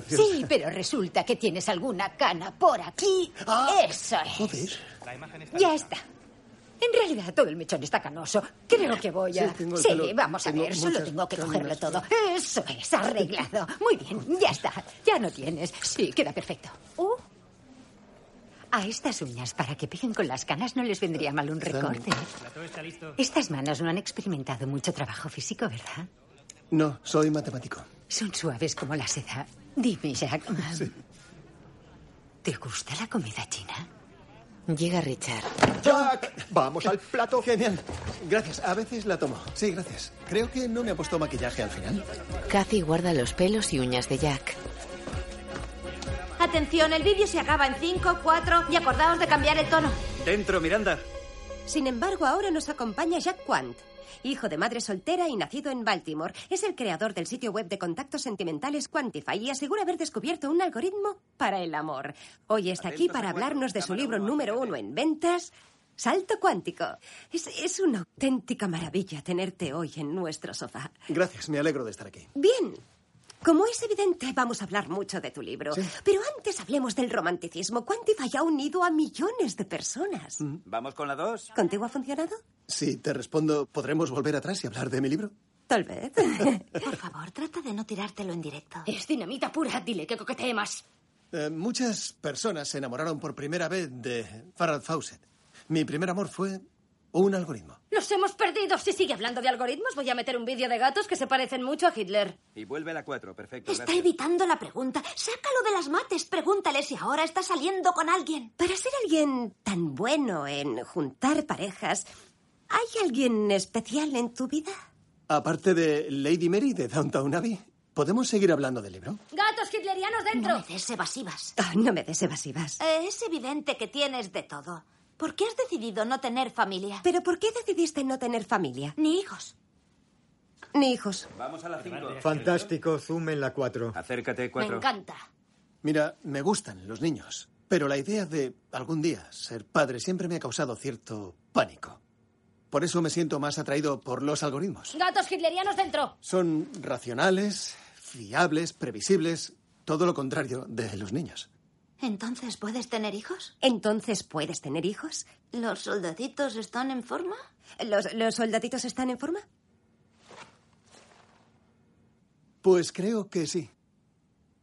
Sí, pero resulta que tienes alguna cana por aquí. Eso es. Joder. Ya está. En realidad todo el mechón está canoso. Creo que voy a... Sí, tengo el Sí, vamos a tengo ver. Solo muchas tengo que cogerlo todo. Eso es, arreglado. Muy bien, ya está. Ya no tienes. Sí, queda perfecto. Uh. A estas uñas, para que peguen con las canas, no les vendría mal un recorte. Estas manos no han experimentado mucho trabajo físico, ¿verdad? No, soy matemático. Son suaves como la seda. Dime, Jack. ¿Te gusta la comida china? Llega Richard. Jack, vamos al plato. Genial. Gracias. A veces la tomo. Sí, gracias. Creo que no me ha puesto maquillaje al final. Kathy guarda los pelos y uñas de Jack. Atención, el vídeo se acaba en 5, 4 y acordaos de cambiar el tono. Dentro, Miranda. Sin embargo, ahora nos acompaña Jack Quant, hijo de madre soltera y nacido en Baltimore. Es el creador del sitio web de contactos sentimentales Quantify y asegura haber descubierto un algoritmo para el amor. Hoy está aquí para hablarnos de su libro número uno en ventas, Salto Cuántico. Es, es una auténtica maravilla tenerte hoy en nuestro sofá. Gracias, me alegro de estar aquí. Bien. Como es evidente, vamos a hablar mucho de tu libro. Pero antes hablemos del romanticismo. Quantify ha unido a millones de personas. ¿Vamos con la dos? ¿Contigo ha funcionado? Si te respondo, ¿podremos volver atrás y hablar de mi libro? Tal vez. Por favor, trata de no tirártelo en directo. Es dinamita pura. Dile que coquetee más. Eh, muchas personas se enamoraron por primera vez de Farrah Fawcett. Mi primer amor fue un algoritmo. Los hemos perdido. Si sigue hablando de algoritmos, voy a meter un vídeo de gatos que se parecen mucho a Hitler. Y vuelve la cuatro, perfecto. Está gracias. evitando la pregunta. Sácalo de las mates. Pregúntale si ahora está saliendo con alguien. Para ser alguien tan bueno en juntar parejas, ¿hay alguien especial en tu vida? Aparte de Lady Mary de Downtown Abbey, ¿podemos seguir hablando del libro? ¡Gatos hitlerianos dentro! No me des evasivas. Ah, no me des evasivas. Eh, es evidente que tienes de todo. ¿Por qué has decidido no tener familia? ¿Pero por qué decidiste no tener familia? Ni hijos. Ni hijos. Vamos a la cinco. Fantástico, zoom en la 4. Acércate, Me cuatro. encanta. Mira, me gustan los niños, pero la idea de algún día ser padre siempre me ha causado cierto pánico. Por eso me siento más atraído por los algoritmos. ¡Gatos hitlerianos dentro! Son racionales, fiables, previsibles, todo lo contrario de los niños. ¿Entonces puedes tener hijos? ¿Entonces puedes tener hijos? ¿Los soldaditos están en forma? ¿Los, los soldaditos están en forma? Pues creo que sí.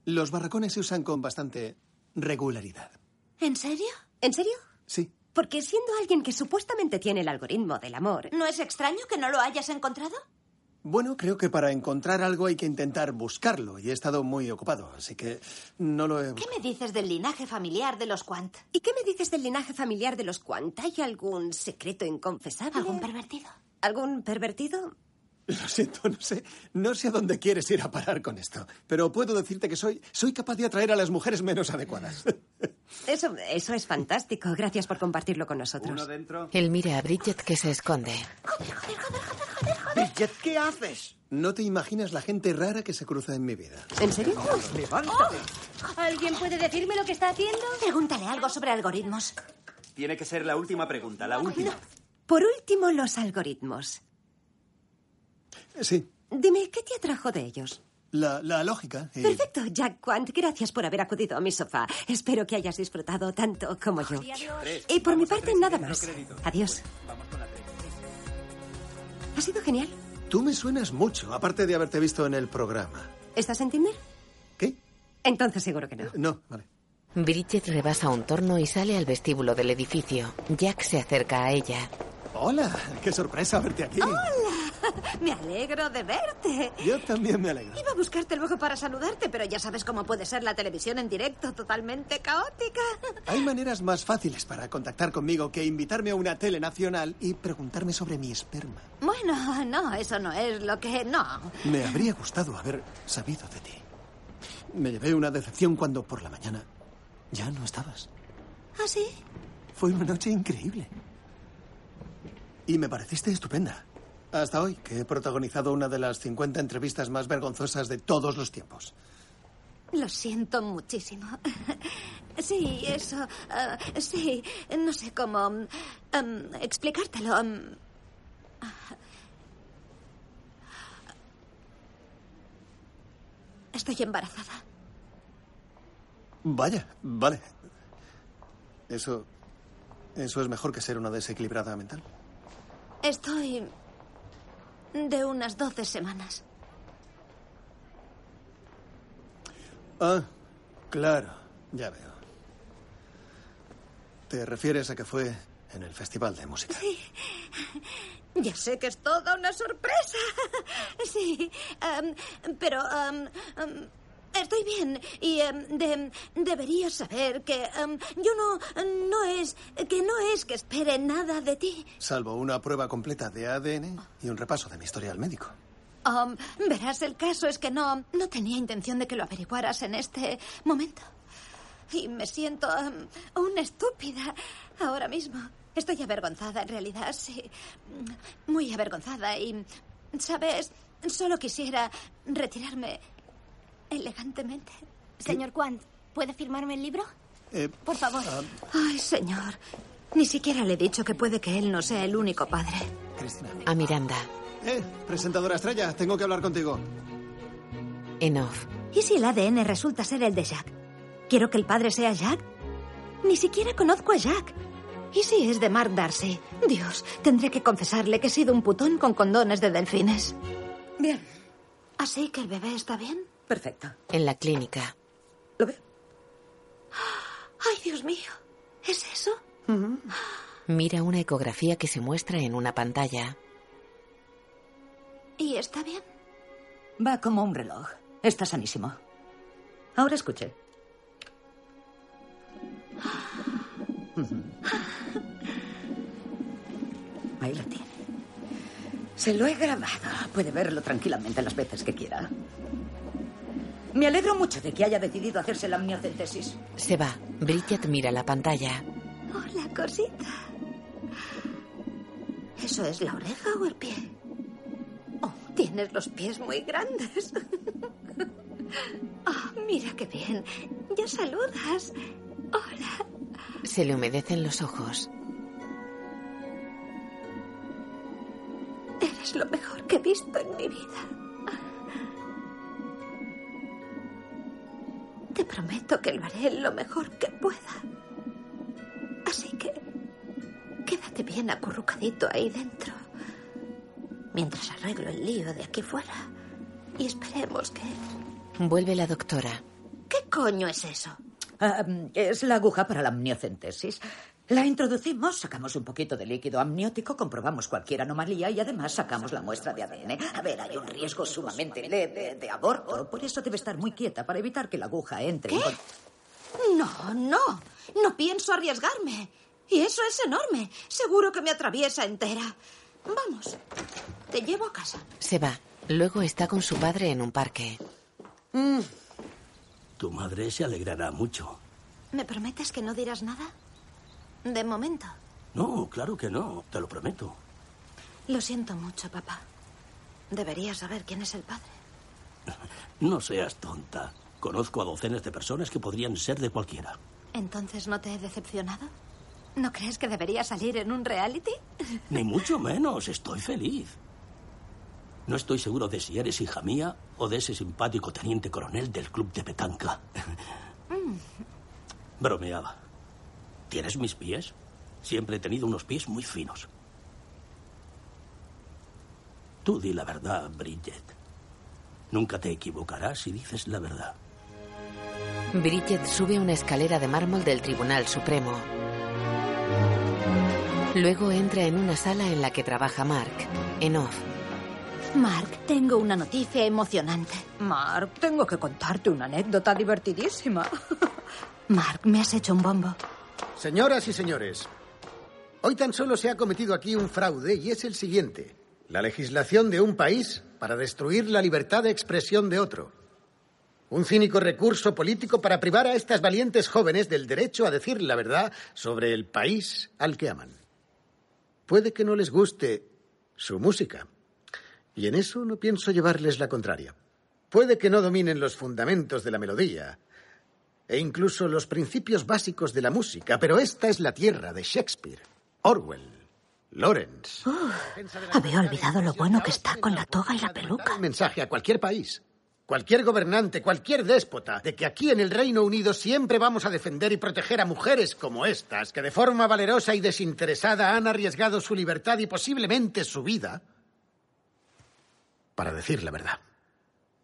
Los barracones se usan con bastante regularidad. ¿En serio? ¿En serio? Sí. Porque siendo alguien que supuestamente tiene el algoritmo del amor, ¿No es extraño que no lo hayas encontrado? Bueno, creo que para encontrar algo hay que intentar buscarlo y he estado muy ocupado, así que no lo he... ¿Qué me dices del linaje familiar de los Quant? ¿y qué me dices del linaje familiar de los Quant? ¿Hay algún secreto inconfesable? ¿Algún pervertido? ¿Algún pervertido? Lo siento, no sé, no sé a dónde quieres ir a parar con esto, pero puedo decirte que soy, soy capaz de atraer a las mujeres menos adecuadas. Eso, eso es fantástico. Gracias por compartirlo con nosotros. Uno dentro. Él mira a Bridget que se esconde. Bridget, ¿qué haces? No te imaginas la gente rara que se cruza en mi vida. ¿En serio? levántate. ¿Alguien puede decirme lo que está haciendo? Pregúntale algo sobre algoritmos. Tiene que ser la última pregunta, la última. Por último, los algoritmos. Sí, Dime, ¿qué te atrajo de ellos? la, la lógica. y- Perfecto, Jack Quant. Gracias por haber acudido a mi sofá. Espero que hayas disfrutado tanto como yo. Y por mi parte, nada más. Adiós. Ha sido genial. Tú me suenas mucho, aparte de haberte visto en el programa. ¿Estás en Tinder? ¿Qué? Entonces seguro que no. No, vale. Bridget rebasa un torno y sale al vestíbulo del edificio. Jack se acerca a ella. Hola, qué sorpresa verte aquí. Me alegro de verte. Yo también me alegro. Iba a buscarte luego para saludarte, pero ya sabes cómo puede ser la televisión en directo, totalmente caótica. Hay maneras más fáciles para contactar conmigo que invitarme a una tele nacional y preguntarme sobre mi esperma. Bueno, no, eso no es lo que... No. Me habría gustado haber sabido de ti. Me llevé una decepción cuando por la mañana ya no estabas. ¿Ah, sí? Fue una noche increíble. Y me pareciste estupenda. Hasta hoy, que he protagonizado una de las 50 entrevistas más vergonzosas de todos los tiempos. Lo siento muchísimo. Sí, eso. ah, sí, no sé cómo em, explicártelo. em. Estoy embarazada. Vaya, vale. Eso. Eso es mejor que ser una desequilibrada mental. Estoy de unas 12 semanas. Ah, claro, ya veo. ¿Te refieres a que fue en el Festival de Música? Sí. Ya sé que es toda una sorpresa. Sí. em, pero em, em, estoy bien. Y em, de- deberías saber que em, yo no, no es. que no es que espere nada de ti. Salvo una prueba completa de ADN y un repaso de mi historial médico. Um, verás, el caso es que no, no tenía intención de que lo averiguaras en este momento. Y me siento una estúpida ahora mismo. Estoy avergonzada, en realidad, sí. Muy avergonzada y, ¿sabes? Solo quisiera retirarme elegantemente. Señor Quant, ¿puede firmarme el libro? Eh, Por favor. Ay, señor. Ni siquiera le he dicho que puede que él no sea el único padre. Cristina. A Miranda. Eh, presentadora estrella, tengo que hablar contigo. En off. ¿Y si el ADN resulta ser el de Jack? ¿Quiero que el padre sea Jack? Ni siquiera conozco a Jack. ¿Y si es de Mark Darcy? Dios, tendré que confesarle que he sido un putón con condones de delfines. Bien. ¿Así que el bebé está bien? Perfecto. En la clínica. Ay, Dios mío. ¿Es eso? Mira una ecografía que se muestra en una pantalla. ¿Y está bien? Va como un reloj. Está sanísimo. Ahora escuche. Ahí lo tiene. Se lo he grabado. Puede verlo tranquilamente las veces que quiera. Me alegro mucho de que haya decidido hacerse la amniocentesis. Se va. Bridget mira la pantalla. Hola, cosita. ¿Eso es la oreja o el pie? Oh, tienes los pies muy grandes. Oh, mira qué bien. Ya saludas. Hola. Se le humedecen los ojos. Eres lo mejor que he visto en mi vida. Te prometo que lo haré lo mejor que pueda. Así que quédate bien acurrucadito ahí dentro. Mientras arreglo el lío de aquí fuera. Y esperemos que... Vuelve la doctora. ¿Qué coño es eso? Ah, es la aguja para la amniocentesis. La introducimos, sacamos un poquito de líquido amniótico, comprobamos cualquier anomalía y además sacamos la muestra de ADN. A ver, hay un riesgo sumamente leve de aborto, por eso debe estar muy quieta para evitar que la aguja entre. en con- No, no. No pienso arriesgarme. Y eso es enorme. Seguro que me atraviesa entera. Vamos. Te llevo a casa. Se va. Luego está con su padre en un parque. Mm. Tu madre se alegrará mucho. ¿Me prometes que no dirás nada? De momento. No, claro que no, te lo prometo. Lo siento mucho, papá. Deberías saber quién es el padre. No seas tonta. Conozco a docenas de personas que podrían ser de cualquiera. ¿Entonces no te he decepcionado? ¿No crees que debería salir en un reality? Ni mucho menos, estoy feliz. No estoy seguro de si eres hija mía o de ese simpático teniente coronel del club de petanca. Mm. Bromeaba. ¿Tienes mis pies? Siempre he tenido unos pies muy finos. Tú di la verdad, Bridget. Nunca te equivocarás si dices la verdad. Bridget sube una escalera de mármol del Tribunal Supremo. Luego entra en una sala en la que trabaja Mark, en off. Mark, tengo una noticia emocionante. Mark, tengo que contarte una anécdota divertidísima. Mark, me has hecho un bombo. Señoras y señores, hoy tan solo se ha cometido aquí un fraude y es el siguiente. La legislación de un país para destruir la libertad de expresión de otro. Un cínico recurso político para privar a estas valientes jóvenes del derecho a decir la verdad sobre el país al que aman. Puede que no les guste su música, y en eso no pienso llevarles la contraria. Puede que no dominen los fundamentos de la melodía e incluso los principios básicos de la música, pero esta es la tierra de Shakespeare, Orwell, Lawrence. había olvidado lo bueno que está con la toga y la peluca. Un mensaje a cualquier país, cualquier gobernante, cualquier déspota, de que aquí en el Reino Unido siempre vamos a defender y proteger a mujeres como estas, que de forma valerosa y desinteresada han arriesgado su libertad y posiblemente su vida para decir la verdad.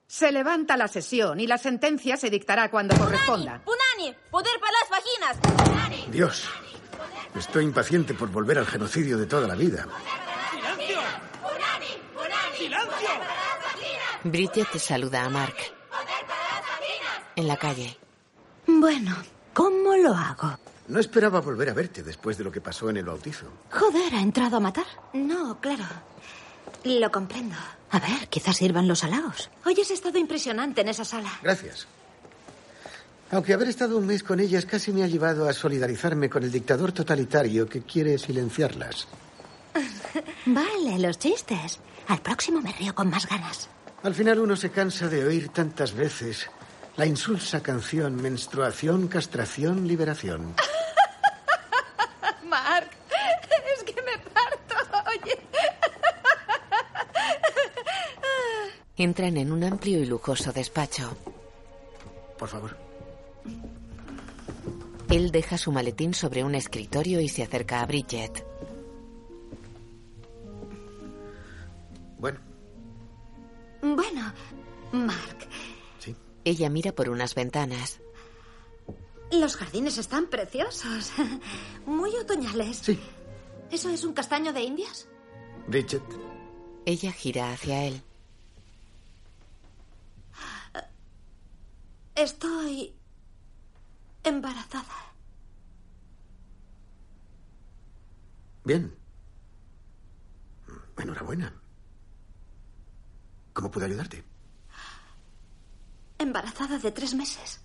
Se levanta la sesión y la sentencia se dictará cuando corresponda. ¡Punani! ¡Poder para las vaginas! Dios, estoy impaciente por volver al genocidio de toda la vida. ¡Silencio! ¡Silencio! Bridget saluda a Mark. En la calle. Bueno, ¿cómo lo hago? No esperaba volver a verte después de lo que pasó en el bautizo. Joder, ¿ha entrado a matar? No, claro. Lo comprendo. A ver, quizás sirvan los halagos. Hoy has estado impresionante en esa sala. Gracias. Aunque haber estado un mes con ellas casi me ha llevado a solidarizarme con el dictador totalitario que quiere silenciarlas. Vale, los chistes. Al próximo me río con más ganas. Al final uno se cansa de oír tantas veces la insulsa canción menstruación, castración, liberación. Mark, es que me parto, oye. Entran en un amplio y lujoso despacho. Por favor. Él deja su maletín sobre un escritorio y se acerca a Bridget. Bueno, Bueno, Mark, Ella mira por unas ventanas. los jardines están preciosos. Muy otoñales. Sí. ¿Eso es un castaño de indias? Bridget, Ella gira hacia él. Estoy embarazada. bien. Enhorabuena. ¿Cómo puedo ayudarte? Embarazada de tres meses.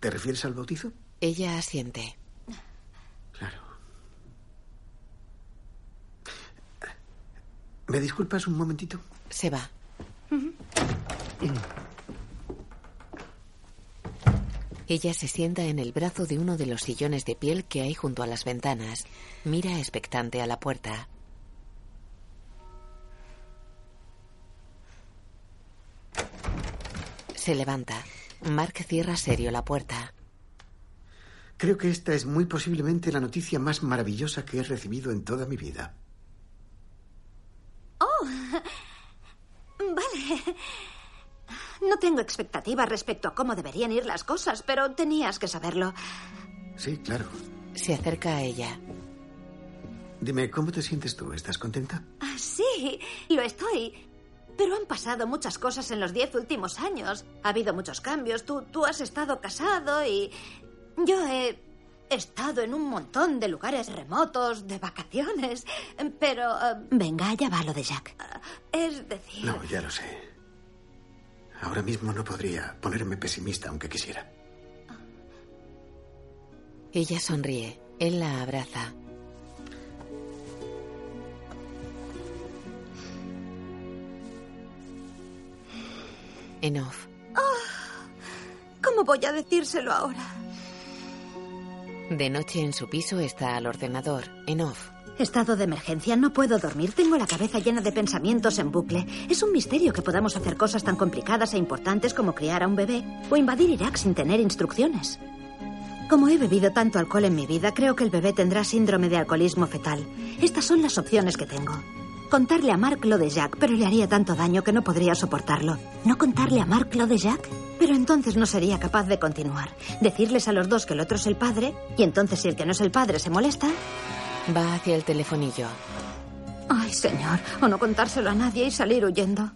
¿Te refieres al bautizo? Ella asiente. ¿Me disculpas un momentito? Se va. Ella se sienta en el brazo de uno de los sillones de piel que hay junto a las ventanas. Mira expectante a la puerta. Se levanta. Mark cierra serio la puerta. Creo que esta es muy posiblemente la noticia más maravillosa que he recibido en toda mi vida. Oh, vale. No tengo expectativas respecto a cómo deberían ir las cosas, pero tenías que saberlo. Sí, claro. Se acerca a ella. Dime, ¿cómo te sientes tú? ¿Estás contenta? Ah, Sí, lo estoy. Pero han pasado muchas cosas en los diez últimos años. Ha habido muchos cambios. Tú, tú has estado casado y yo he He estado en un montón de lugares remotos, de vacaciones, pero... eh, Venga, ya va lo de Jack. es decir... No, ya lo sé. Ahora mismo no podría ponerme pesimista aunque quisiera. Ella sonríe. Él la abraza. En off. Ah, ¿Cómo voy a decírselo ahora? De noche en su piso está al ordenador. En off. Estado de emergencia, no puedo dormir. Tengo la cabeza llena de pensamientos en bucle. Es un misterio que podamos hacer cosas tan complicadas e importantes como criar a un bebé o invadir Irak sin tener instrucciones. Como he bebido tanto alcohol en mi vida, creo que el bebé tendrá síndrome de alcoholismo fetal. Estas son las opciones que tengo. Contarle a Mark lo de Jack, pero le haría tanto daño que no podría soportarlo. ¿No contarle a Mark lo de Jack? Pero entonces no sería capaz de continuar. Decirles a los dos que el otro es el padre, y entonces si el que no es el padre se molesta... Va hacia el telefonillo. Ay, señor, o no contárselo a nadie y salir huyendo.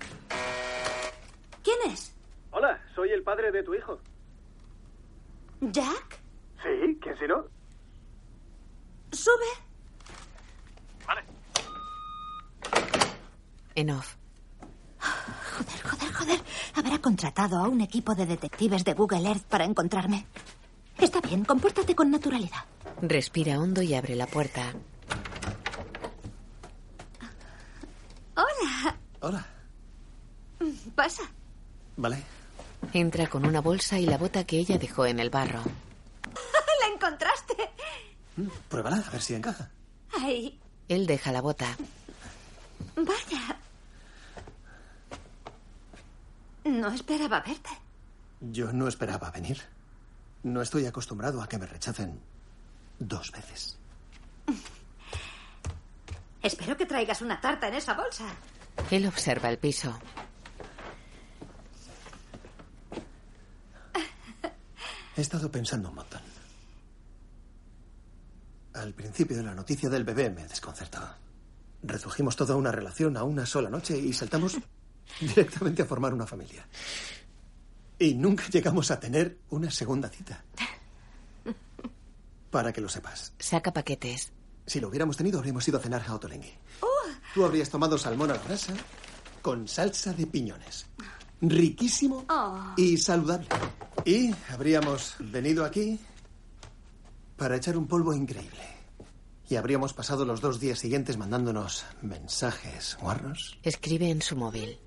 ¿Quién es? Hola, soy el padre de tu hijo. ¿Jack? Sí, ¿quién si no? Sube. En off. Joder, joder, joder. Habrá contratado a un equipo de detectives de Google Earth para encontrarme. Está bien, compórtate con naturalidad. Respira hondo y abre la puerta. Hola. Hola. Pasa. Vale. Entra con una bolsa y la bota que ella dejó en el barro. La encontraste. Pruébala, a ver si encaja. Ay, Él deja la bota. vaya. No esperaba verte. Yo no esperaba venir. No estoy acostumbrado a que me rechacen dos veces. Espero que traigas una tarta en esa bolsa. Él observa el piso. He estado pensando un montón. Al principio de la noticia del bebé me desconcertó. Redujimos toda una relación a una sola noche y saltamos directamente a formar una familia. Y nunca llegamos a tener una segunda cita. Para que lo sepas. Saca paquetes. Si lo hubiéramos tenido, habríamos ido a cenar a Otolenghi. Tú habrías tomado salmón a la brasa con salsa de piñones. Riquísimo Oh. y saludable. Y habríamos venido aquí para echar un polvo increíble. Y habríamos pasado los dos días siguientes mandándonos mensajes guarros. Escribe en su móvil.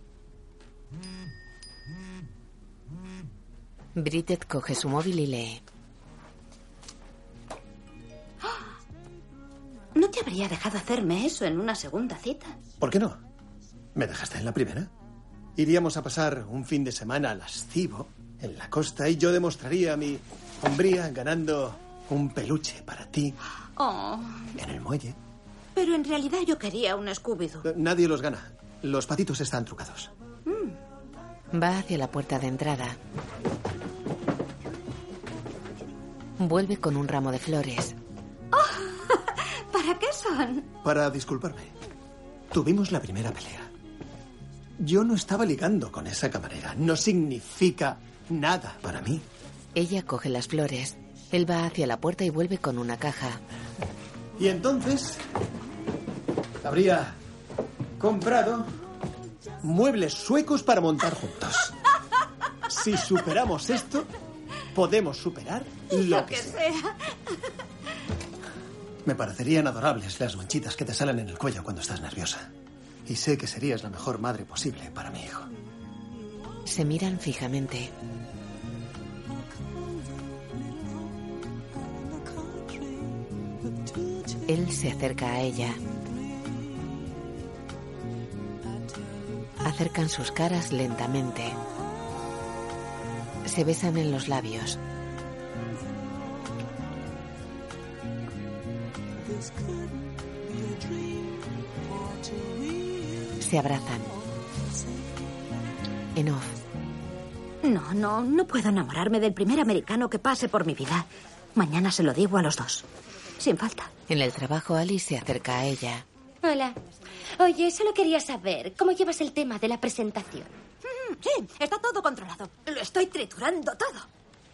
Bridget coge su móvil y lee. No te habría dejado hacerme eso en una segunda cita. ¿Por qué no? ¿Me dejaste en la primera? Iríamos a pasar un fin de semana lascivo en la costa y yo demostraría mi hombría ganando un peluche para ti Oh, en el muelle. pero en realidad yo quería un Scooby-Doo. Nadie los gana. Los patitos están trucados. Va hacia la puerta de entrada. Vuelve con un ramo de flores. ¿Para qué son? Para disculparme. Tuvimos la primera pelea. Yo no estaba ligando con esa camarera. No significa nada para mí. Ella coge las flores. Él va hacia la puerta y vuelve con una caja. Y entonces habría comprado muebles suecos para montar juntos. Si superamos esto, podemos superar lo que sea. sea. Me parecerían adorables las manchitas que te salen en el cuello cuando estás nerviosa. Y sé que serías la mejor madre posible para mi hijo. Se miran fijamente. Él se acerca a ella. Acercan sus caras lentamente. Se besan en los labios. Se abrazan. En off. No, no, no puedo enamorarme del primer americano que pase por mi vida. Mañana se lo digo a los dos. Sin falta. En el trabajo, Alice se acerca a ella. Hola. Oye, solo quería saber cómo llevas el tema de la presentación. Mm, Sí, está todo controlado. Lo estoy triturando todo.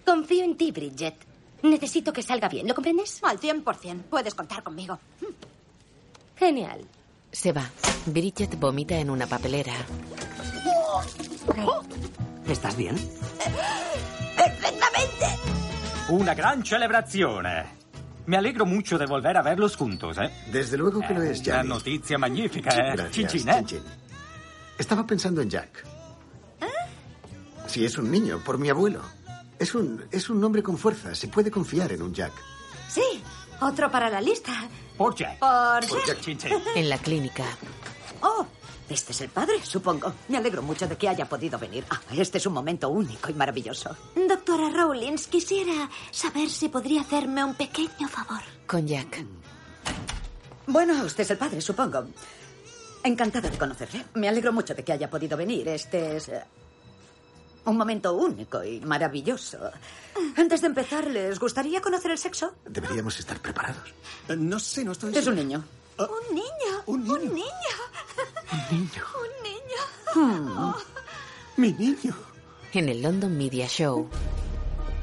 Confío en ti, Bridget. Necesito que salga bien, ¿lo comprendes? Al 100%. Puedes contar conmigo. Genial. Se va. Bridget vomita en una papelera. ¿Estás bien? ¡Perfectamente! Una gran celebrazione. Me alegro mucho de volver a verlos juntos, ¿eh? Desde luego que lo es, Una Jack. noticia magnífica, ¿eh? Gracias, Chin, chin, ¿eh? chin, chin. Estaba pensando en Jack. Si es un niño, por mi abuelo. Es un, es un hombre con fuerza. Se puede confiar en un Jack. Sí, otro para la lista. Por Jack. Por Por Jack. Jack, chin, chin. En la clínica. Oh, este es el padre, supongo. Me alegro mucho de que haya podido venir. Ah, este es un momento único y maravilloso. Doctora Rowlins, quisiera saber si podría hacerme un pequeño favor. Con Jack. Bueno, usted es el padre, supongo. Encantada de conocerle. Me alegro mucho de que haya podido venir. Este es eh, un momento único y maravilloso. Antes de empezar, ¿les gustaría conocer el sexo? Deberíamos estar preparados. Eh, No sé, no estoy. Es un niño. Un niño. Un niño. Un niño. Un niño. Un niño. Hmm. Mi niño. En el London Media Show.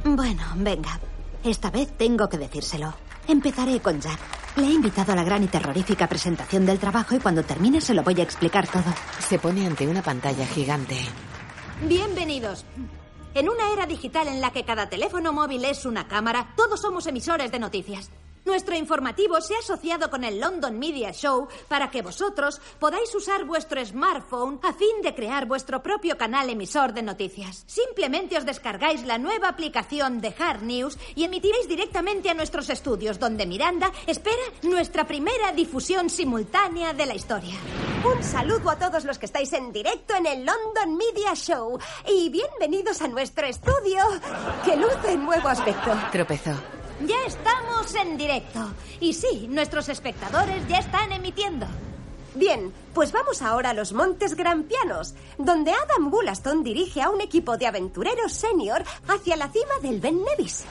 Bueno, venga. Esta vez tengo que decírselo. Empezaré con Jack. Le he invitado a la gran y terrorífica presentación del trabajo y cuando termine se lo voy a explicar todo. Se pone ante una pantalla gigante. Bienvenidos. En una era digital en la que cada teléfono móvil es una cámara, todos somos emisores de noticias. Nuestro informativo se ha asociado con el London Media Show para que vosotros podáis usar vuestro smartphone a fin de crear vuestro propio canal emisor de noticias. Simplemente os descargáis la nueva aplicación de Hard News y emitiréis directamente a nuestros estudios, donde Miranda espera nuestra primera difusión simultánea de la historia. Un saludo a todos los que estáis en directo en el London Media Show y bienvenidos a nuestro estudio que luce en nuevo aspecto. Tropezó. Ya estamos en directo. Y sí, nuestros espectadores ya están emitiendo. Bien, pues vamos ahora a los Montes Grampianos, donde Adam Bullaston dirige a un equipo de aventureros senior hacia la cima del Ben Nevis.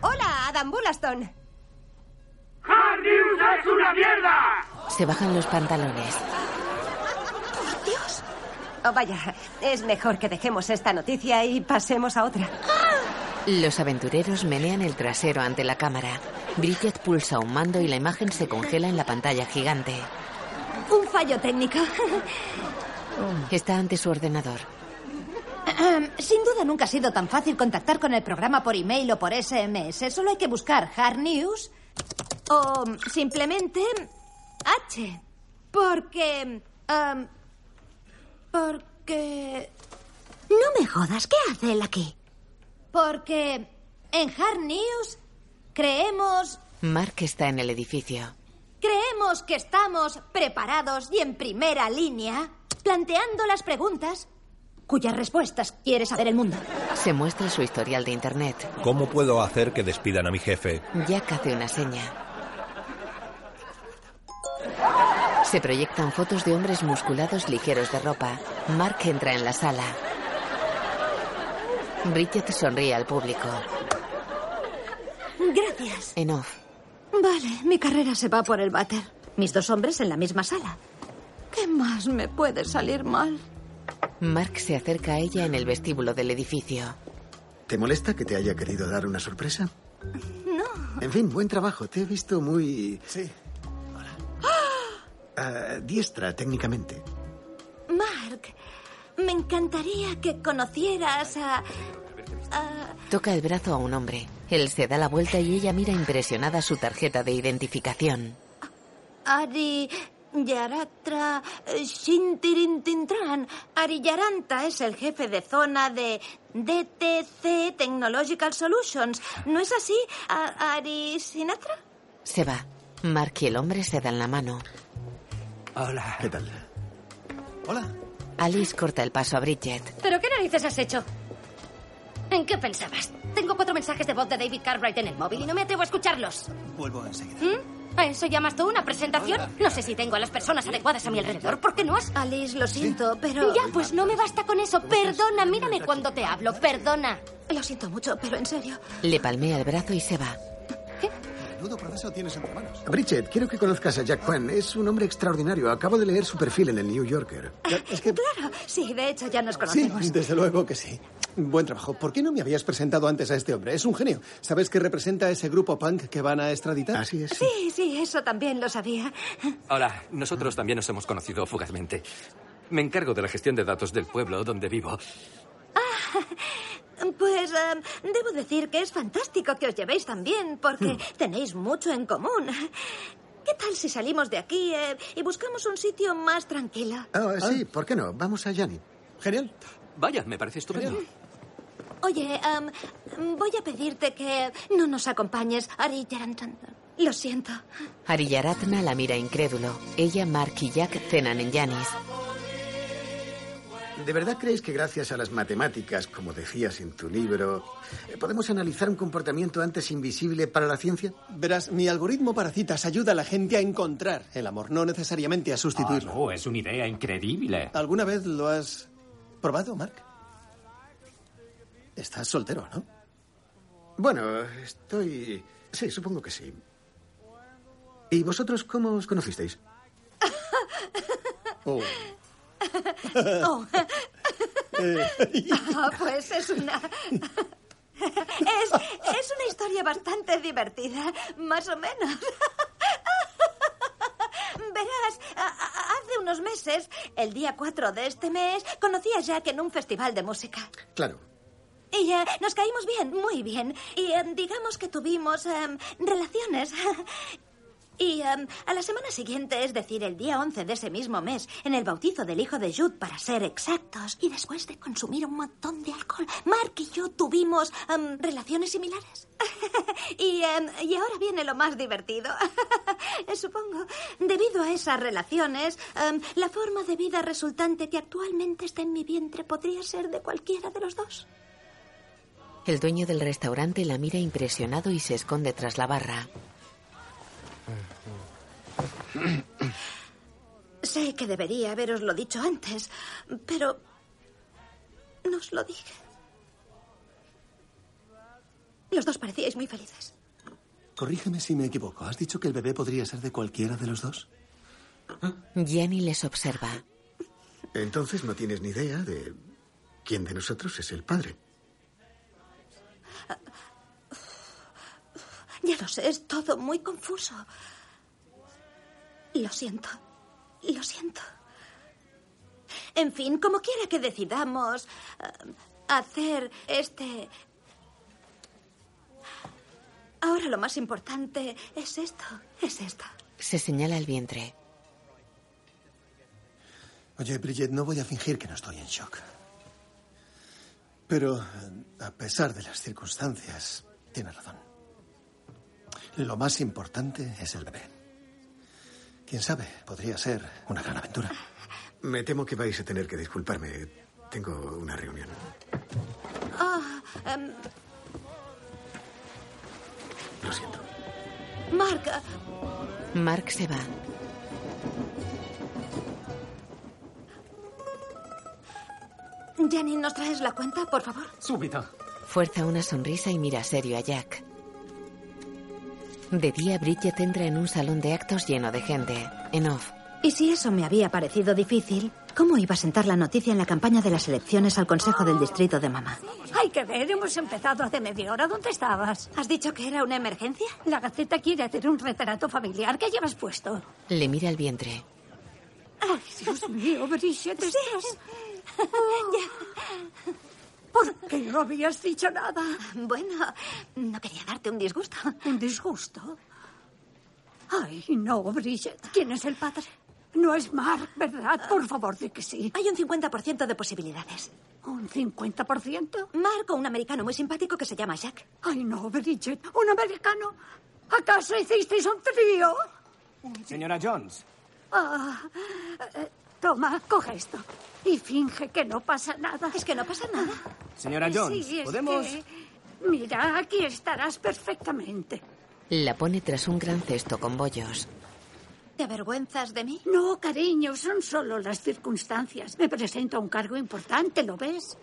Hola, Adam Bullaston. ¡Hard News es una mierda! Se bajan los pantalones. Dios. Oh, vaya, es mejor que dejemos esta noticia y pasemos a otra. Los aventureros menean el trasero ante la cámara. Bridget pulsa un mando y la imagen se congela en la pantalla gigante. Un fallo técnico. Está ante su ordenador. Sin duda nunca ha sido tan fácil contactar con el programa por email o por SMS. Solo hay que buscar Hard News o simplemente H. Porque... em, porque... No me jodas, ¿qué hace él aquí? Porque en Hard News creemos... Mark está en el edificio. Creemos que estamos preparados y en primera línea, planteando las preguntas cuyas respuestas quiere saber el mundo. Se muestra su historial de internet. ¿Cómo puedo hacer que despidan a mi jefe? Jack hace una seña. Se proyectan fotos de hombres musculados ligeros de ropa. Mark entra en la sala. Bridget sonríe al público. Gracias. En off. Vale, mi carrera se va por el váter. Mis dos hombres en la misma sala. ¿Qué más me puede salir mal? Mark se acerca a ella en el vestíbulo del edificio. ¿Te molesta que te haya querido dar una sorpresa? No. En fin, buen trabajo. Te he visto muy... Sí. Hola. diestra, técnicamente. Mark, me encantaría que conocieras a... a- Toca el brazo a un hombre. Él se da la vuelta y ella mira impresionada su tarjeta de identificación. Ari Yaratra Shintirintintran. Ari Yaranta es el jefe de zona de DTC Technological Solutions. ¿No es así, A- Ari Sinatra? Se va. Mark y el hombre se dan la mano. Hola. ¿Qué tal? Hola. Alice corta el paso a Bridget. ¿Pero qué narices has hecho? ¿En qué pensabas? Tengo cuatro mensajes de voz de David Cartwright en el móvil y no me atrevo a escucharlos. Vuelvo enseguida. ¿Mm? ¿A eso llamas tú una presentación? No sé si tengo a las personas adecuadas a mi alrededor. ¿Por qué no has...? Alice, lo siento, pero... Ya, pues no me basta con eso. Perdona, mírame cuando te hablo. Perdona. Lo siento mucho, pero en serio. Le palmea el brazo y se va. Menudo proceso tienes entre manos. Bridget, quiero que conozcas a Jack Quinn. Es un hombre extraordinario. Acabo de leer su perfil en el New Yorker. Es que... Claro, sí, de hecho ya nos Sí, conocemos. desde luego que sí. Buen trabajo. ¿Por qué no me habías presentado antes a este hombre? Es un genio. ¿Sabes qué representa ese grupo punk que van a extraditar? Así es. Sí, sí, eso también lo sabía. Hola, nosotros también nos hemos conocido fugazmente. Me encargo de la gestión de datos del pueblo donde vivo. Pues em, debo decir que es fantástico que os llevéis tan bien, porque Hmm. tenéis mucho en común. ¿Qué tal si salimos de aquí eh, y buscamos un sitio más tranquilo? Ah, sí, ¿por qué no? Vamos a Yanni. Genial. Vaya, me parece estupendo. Oye, em, voy a pedirte que no nos acompañes, Ari Yarantan. Lo siento. Ariyaratna la mira incrédulo. Ella, Mark y Jack cenan en Janis. ¿De verdad crees que gracias a las matemáticas, como decías en tu libro, eh, podemos analizar un comportamiento antes invisible para la ciencia? Verás, mi algoritmo para citas ayuda a la gente a encontrar el amor, no necesariamente a sustituirlo. Oh, es una idea increíble. ¿Alguna vez lo has probado, Mark? Estás soltero, ¿no? Bueno, estoy... Sí, supongo que sí. ¿Y vosotros cómo os conocisteis? Oh. Oh. Ah, pues es una... Es, es una historia bastante divertida, más o menos. Verás, hace unos meses, el día 4 de este mes, conocí a Jack en un festival de música. Claro. Y eh, nos caímos bien, muy bien. Y eh, digamos que tuvimos em, relaciones. Y em, a la semana siguiente, es decir, el día 11 de ese mismo mes, en el bautizo del hijo de Jude, para ser exactos, y después de consumir un montón de alcohol, Mark y yo tuvimos em, relaciones similares. y, em, y ahora viene lo más divertido. Supongo, debido a esas relaciones, la forma de vida resultante que actualmente está en mi vientre podría ser de cualquiera de los dos. El dueño del restaurante la mira impresionado y se esconde tras la barra. Sé que debería haberoslo dicho antes, pero no os lo dije. Los dos parecíais muy felices. Corrígeme si me equivoco. ¿Has dicho que el bebé podría ser de cualquiera de los dos? Jenny les observa. Entonces no tienes ni idea de quién de nosotros es el padre. Ya lo sé, es todo muy confuso. Lo siento. Lo siento. En fin, como quiera que decidamos eh, hacer este... Ahora lo más importante es esto, es esto. Se señala el vientre. Oye, Bridget, no voy a fingir que no estoy en shock. Pero, a pesar de las circunstancias, tienes razón. Lo más importante es el bebé. Quién sabe, podría ser una gran aventura. Me temo que vais a tener que disculparme. Tengo una reunión. Ah, em, Lo siento. Mark, eh, Mark se va. Jenny, ¿nos traes la cuenta, por favor? Súbito. Fuerza una sonrisa y mira serio a Jack. De día, Bridget entra en un salón de actos lleno de gente. En off. Y si eso me había parecido difícil, ¿cómo iba a sentar la noticia en la campaña de las elecciones al Consejo del Distrito de Mamá? Hay que ver, hemos empezado hace media hora. ¿Dónde estabas? ¿Has dicho que era una emergencia? La Gaceta quiere hacer un retrato familiar. ¿Qué llevas puesto? Le mira el vientre. Ay, Dios mío, Bridget, estás... ¿Por qué no habías dicho nada? Bueno, no quería darte un disgusto. ¿Un disgusto? Ay, no, Bridget. ¿Quién es el padre? No es Mark, ¿verdad? Por favor, di que sí. Hay un 50% de posibilidades. ¿Un 50%? Mark o un americano muy simpático que se llama Jack. Ay, no, Bridget. ¿Un americano? ¿Acaso hicisteis un trío? Señora Jones. Ah, eh, toma, coge esto. Y finge que no pasa nada. Es que no pasa nada. Señora Jones, Sí, es ¿podemos...? que- Mira, aquí estarás perfectamente. La pone tras un gran cesto con bollos. ¿Te avergüenzas de mí? No, cariño, son solo las circunstancias. Me presento a un cargo importante, ¿lo ves?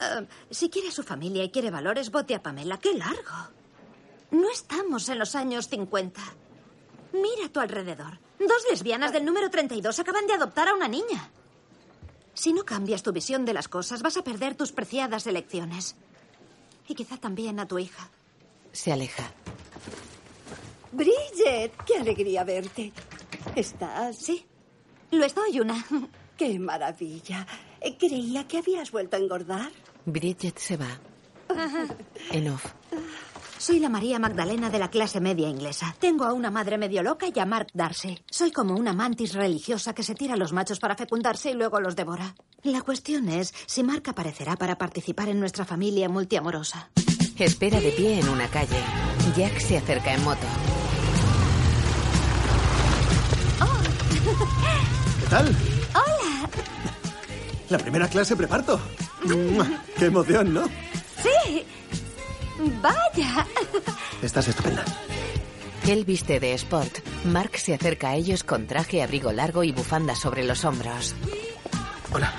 Eh, si quiere su familia y quiere valores, vote a Pamela. ¡Qué largo! No estamos en los años 50. Mira a tu alrededor. Dos lesbianas del número 32 acaban de adoptar a una niña. Si no cambias tu visión de las cosas, vas a perder tus preciadas elecciones. Y quizá también a tu hija. Se aleja. Bridget, qué alegría verte. ¿Estás? Sí, lo estoy, una. Qué maravilla. Eh, Creía que habías vuelto a engordar. Bridget se va. En off. Soy la María Magdalena de la clase media inglesa. Tengo a una madre medio loca y a Mark Darcy. Soy como una mantis religiosa que se tira a los machos para fecundarse y luego los devora. La cuestión es si Mark aparecerá para participar en nuestra familia multiamorosa. Espera de pie en una calle. Jack se acerca en moto. ¿Qué tal? ¡Hola! La primera clase preparto. ¡Mua! ¡Qué emoción, ¿no? ¡Sí! ¡Vaya! Estás estupenda. Él viste de sport. Mark se acerca a ellos con traje, abrigo largo y bufanda sobre los hombros. ¡Hola!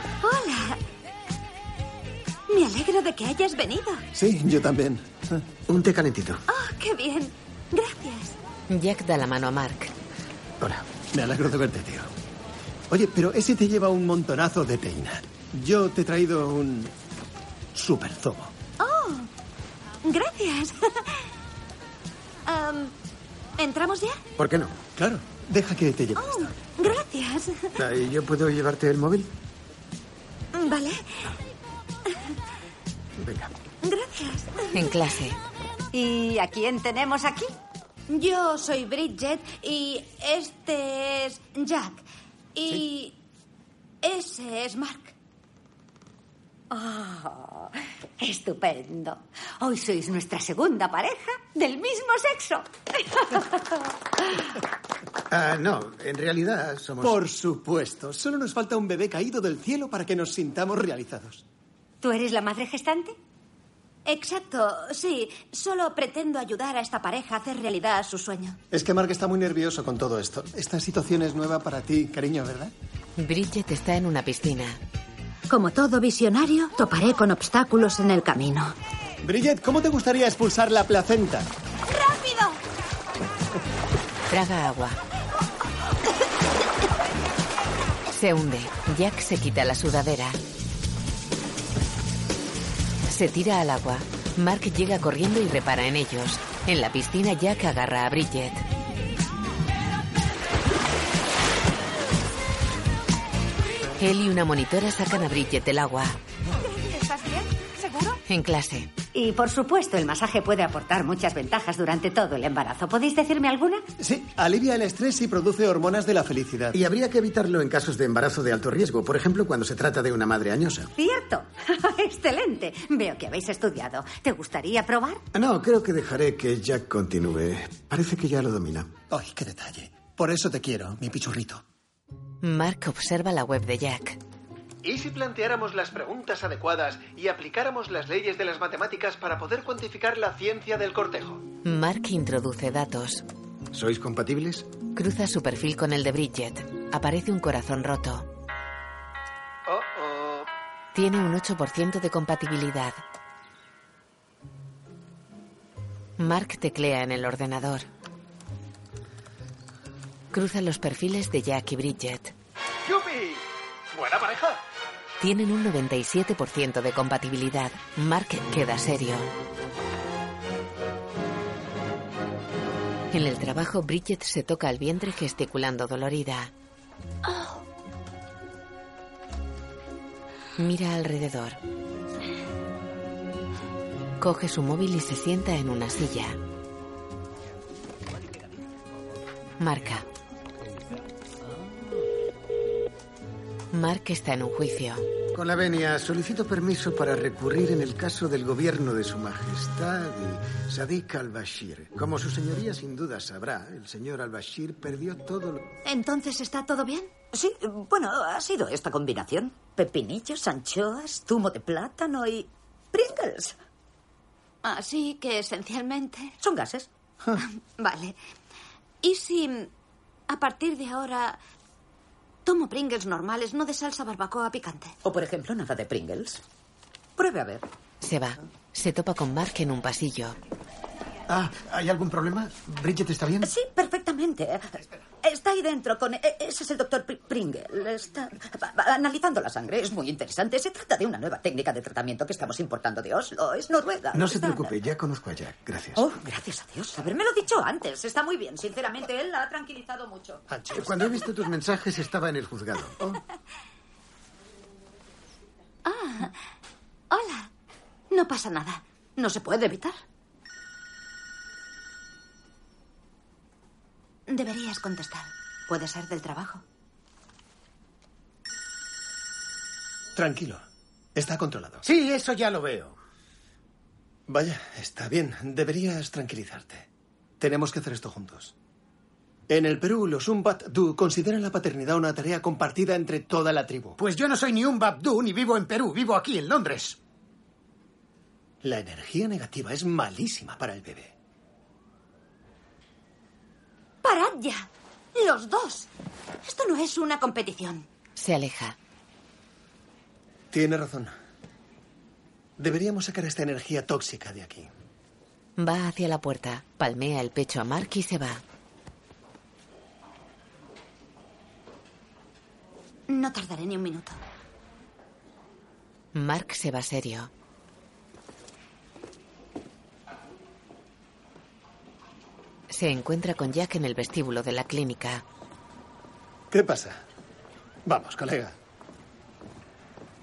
Me alegro de que hayas venido. Sí, yo también. Un té calentito. ¡Oh, qué bien! Gracias. Jack da la mano a Mark. Hola. Me alegro de verte, tío. Oye, pero ese te lleva un montonazo de teína. Yo te he traído un super zobo. Gracias. Am, ¿Entramos ya? ¿Por qué no? Claro. Deja que te lleve. Oh, gracias. Ah, ¿y ¿Yo puedo llevarte el móvil? Vale. Venga. Gracias. En clase. ¿Y a quién tenemos aquí? Yo soy Bridget y este es Jack. Y ese es Mark. Oh, estupendo. Hoy sois nuestra segunda pareja del mismo sexo. Ah, no, en realidad somos... Por supuesto. Solo nos falta un bebé caído del cielo para que nos sintamos realizados. ¿Tú eres la madre gestante? Exacto, sí. Solo pretendo ayudar a esta pareja a hacer realidad su sueño. Es que Mark está muy nervioso con todo esto. Esta situación es nueva para ti, cariño, ¿verdad? Bridget está en una piscina. Como todo visionario, toparé con obstáculos en el camino. Bridget, ¿cómo te gustaría expulsar la placenta? ¡Rápido! Traga agua. Se hunde. Jack se quita la sudadera. Se tira al agua. Mark llega corriendo y repara en ellos. En la piscina, Jack agarra a Bridget. Él y una monitora sacan a Bridget del agua. ¿Estás bien? ¿Seguro? En clase. Y por supuesto, el masaje puede aportar muchas ventajas durante todo el embarazo. ¿Podéis decirme alguna? Sí, alivia el estrés y produce hormonas de la felicidad. Y habría que evitarlo en casos de embarazo de alto riesgo, por ejemplo, cuando se trata de una madre añosa. Cierto. Excelente. Veo que habéis estudiado. ¿Te gustaría probar? No, creo que dejaré que Jack continúe. Parece que ya lo domina. Ay, qué detalle. Por eso te quiero, mi pichurrito. Mark observa la web de Jack. ¿Y si planteáramos las preguntas adecuadas y aplicáramos las leyes de las matemáticas para poder cuantificar la ciencia del cortejo? Mark introduce datos. ¿Sois compatibles? Cruza su perfil con el de Bridget. Aparece un corazón roto. Oh, oh. Tiene un 8% de compatibilidad. Mark teclea en el ordenador. Cruza los perfiles de Jack y Bridget. ¡Yupi! ¡Buena pareja! Tienen un 97% de compatibilidad. Mark queda serio. En el trabajo, Bridget se toca el vientre gesticulando dolorida. Mira alrededor. Coge su móvil y se sienta en una silla. Marca. Mark está en un juicio. Con la venia, solicito permiso para recurrir en el caso del gobierno de su majestad y Sadiq al-Bashir. Como su señoría sin duda sabrá, el señor al-Bashir perdió todo lo... ¿Entonces está todo bien? Sí, bueno, ha sido esta combinación. Pepinillos, anchoas, zumo de plátano y... Pringles. Así que esencialmente... Son gases. Vale. ¿Y si a partir de ahora tomo Pringles normales, no de salsa barbacoa picante? O, por ejemplo, nada de Pringles. Pruebe a ver. Se va. Se topa con Mark en un pasillo. Ah, ¿hay algún problema? ¿Bridget está bien? Sí, perfectamente. Está ahí dentro con... e- Ese es el doctor Pringle. Está analizando la sangre. Es muy interesante. Se trata de una nueva técnica de tratamiento que estamos importando de Oslo. Es Noruega. No se Está- preocupe, ya conozco a Jack. Gracias. Oh, gracias a Dios. Habérmelo dicho antes. Está muy bien. Sinceramente, él la ha tranquilizado mucho. Cuando he visto tus mensajes estaba en el juzgado. Ah, hola. No pasa nada. No se puede evitar. Deberías contestar. Puede ser del trabajo. Tranquilo. Está controlado. Sí, eso ya lo veo. Vaya, está bien. Deberías tranquilizarte. Tenemos que hacer esto juntos. En el Perú, los Umbat-Du consideran la paternidad una tarea compartida entre toda la tribu. Pues yo no soy ni un Babdú ni vivo en Perú, vivo aquí, en Londres. La energía negativa es malísima para el bebé. ¡Parad ya! Los dos. Esto no es una competición. Se aleja. Tiene razón. Deberíamos sacar esta energía tóxica de aquí. Va hacia la puerta, palmea el pecho a Mark y se va. No tardaré ni un minuto. Mark se va serio. Se encuentra con Jack en el vestíbulo de la clínica. ¿Qué pasa? Vamos, colega.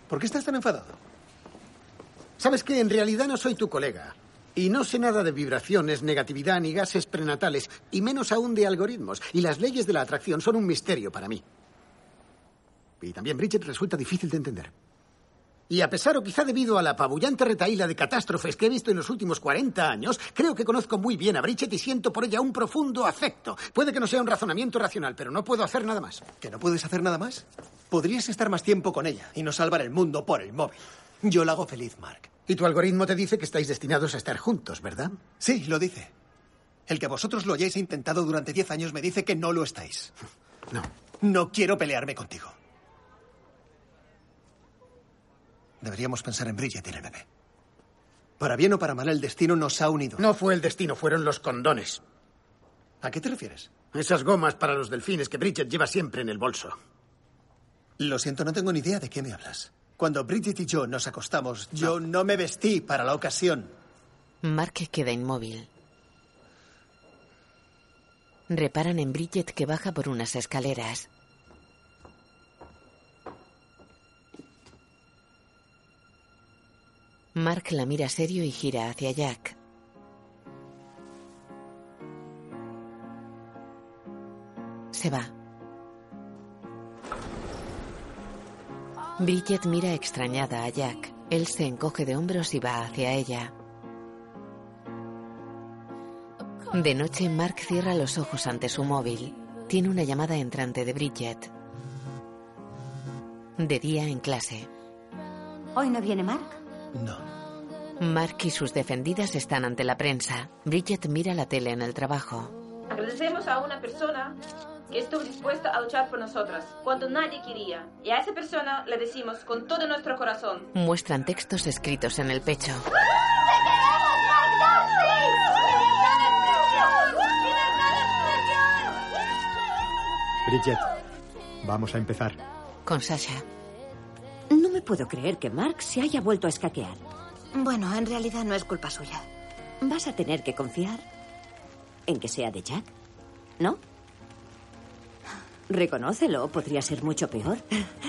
¿Por qué estás tan enfadado? Sabes que en realidad no soy tu colega. Y no sé nada de vibraciones, negatividad ni gases prenatales, y menos aún de algoritmos. Y las leyes de la atracción son un misterio para mí. Y también Bridget resulta difícil de entender. Y a pesar o quizá debido a la apabullante retaíla de catástrofes que he visto en los últimos 40 años, creo que conozco muy bien a Bridget y siento por ella un profundo afecto. Puede que no sea un razonamiento racional, pero no puedo hacer nada más. ¿Que no puedes hacer nada más? Podrías estar más tiempo con ella y no salvar el mundo por el móvil. Yo la hago feliz, Mark. Y tu algoritmo te dice que estáis destinados a estar juntos, ¿verdad? Sí, lo dice. El que vosotros lo hayáis intentado durante 10 años me dice que no lo estáis. No. No quiero pelearme contigo. Deberíamos pensar en Bridget y en el bebé. Para bien o para mal, el destino nos ha unido. No fue el destino, fueron los condones. ¿A qué te refieres? Esas gomas para los delfines que Bridget lleva siempre en el bolso. Lo siento, no tengo ni idea de qué me hablas. Cuando Bridget y yo nos acostamos, yo no me vestí para la ocasión. Mark queda inmóvil. Reparan en Bridget que baja por unas escaleras. Mark la mira serio y gira hacia Jack. Se va. Bridget mira extrañada a Jack. Él se encoge de hombros y va hacia ella. De noche, Mark cierra los ojos ante su móvil. Tiene una llamada entrante de Bridget. De día en clase. ¿Hoy no viene Mark? No. Mark y sus defendidas están ante la prensa. Bridget mira la tele en el trabajo. Agradecemos a una persona que estuvo dispuesta a luchar por nosotras cuando nadie quería. Y a esa persona le decimos con todo nuestro corazón. Muestran textos escritos en el pecho. Bridget, vamos a empezar. Con Sasha. No me puedo creer que Mark se haya vuelto a escaquear. Bueno, en realidad no es culpa suya. Vas a tener que confiar en que sea de Jack, ¿no? Reconócelo, podría ser mucho peor.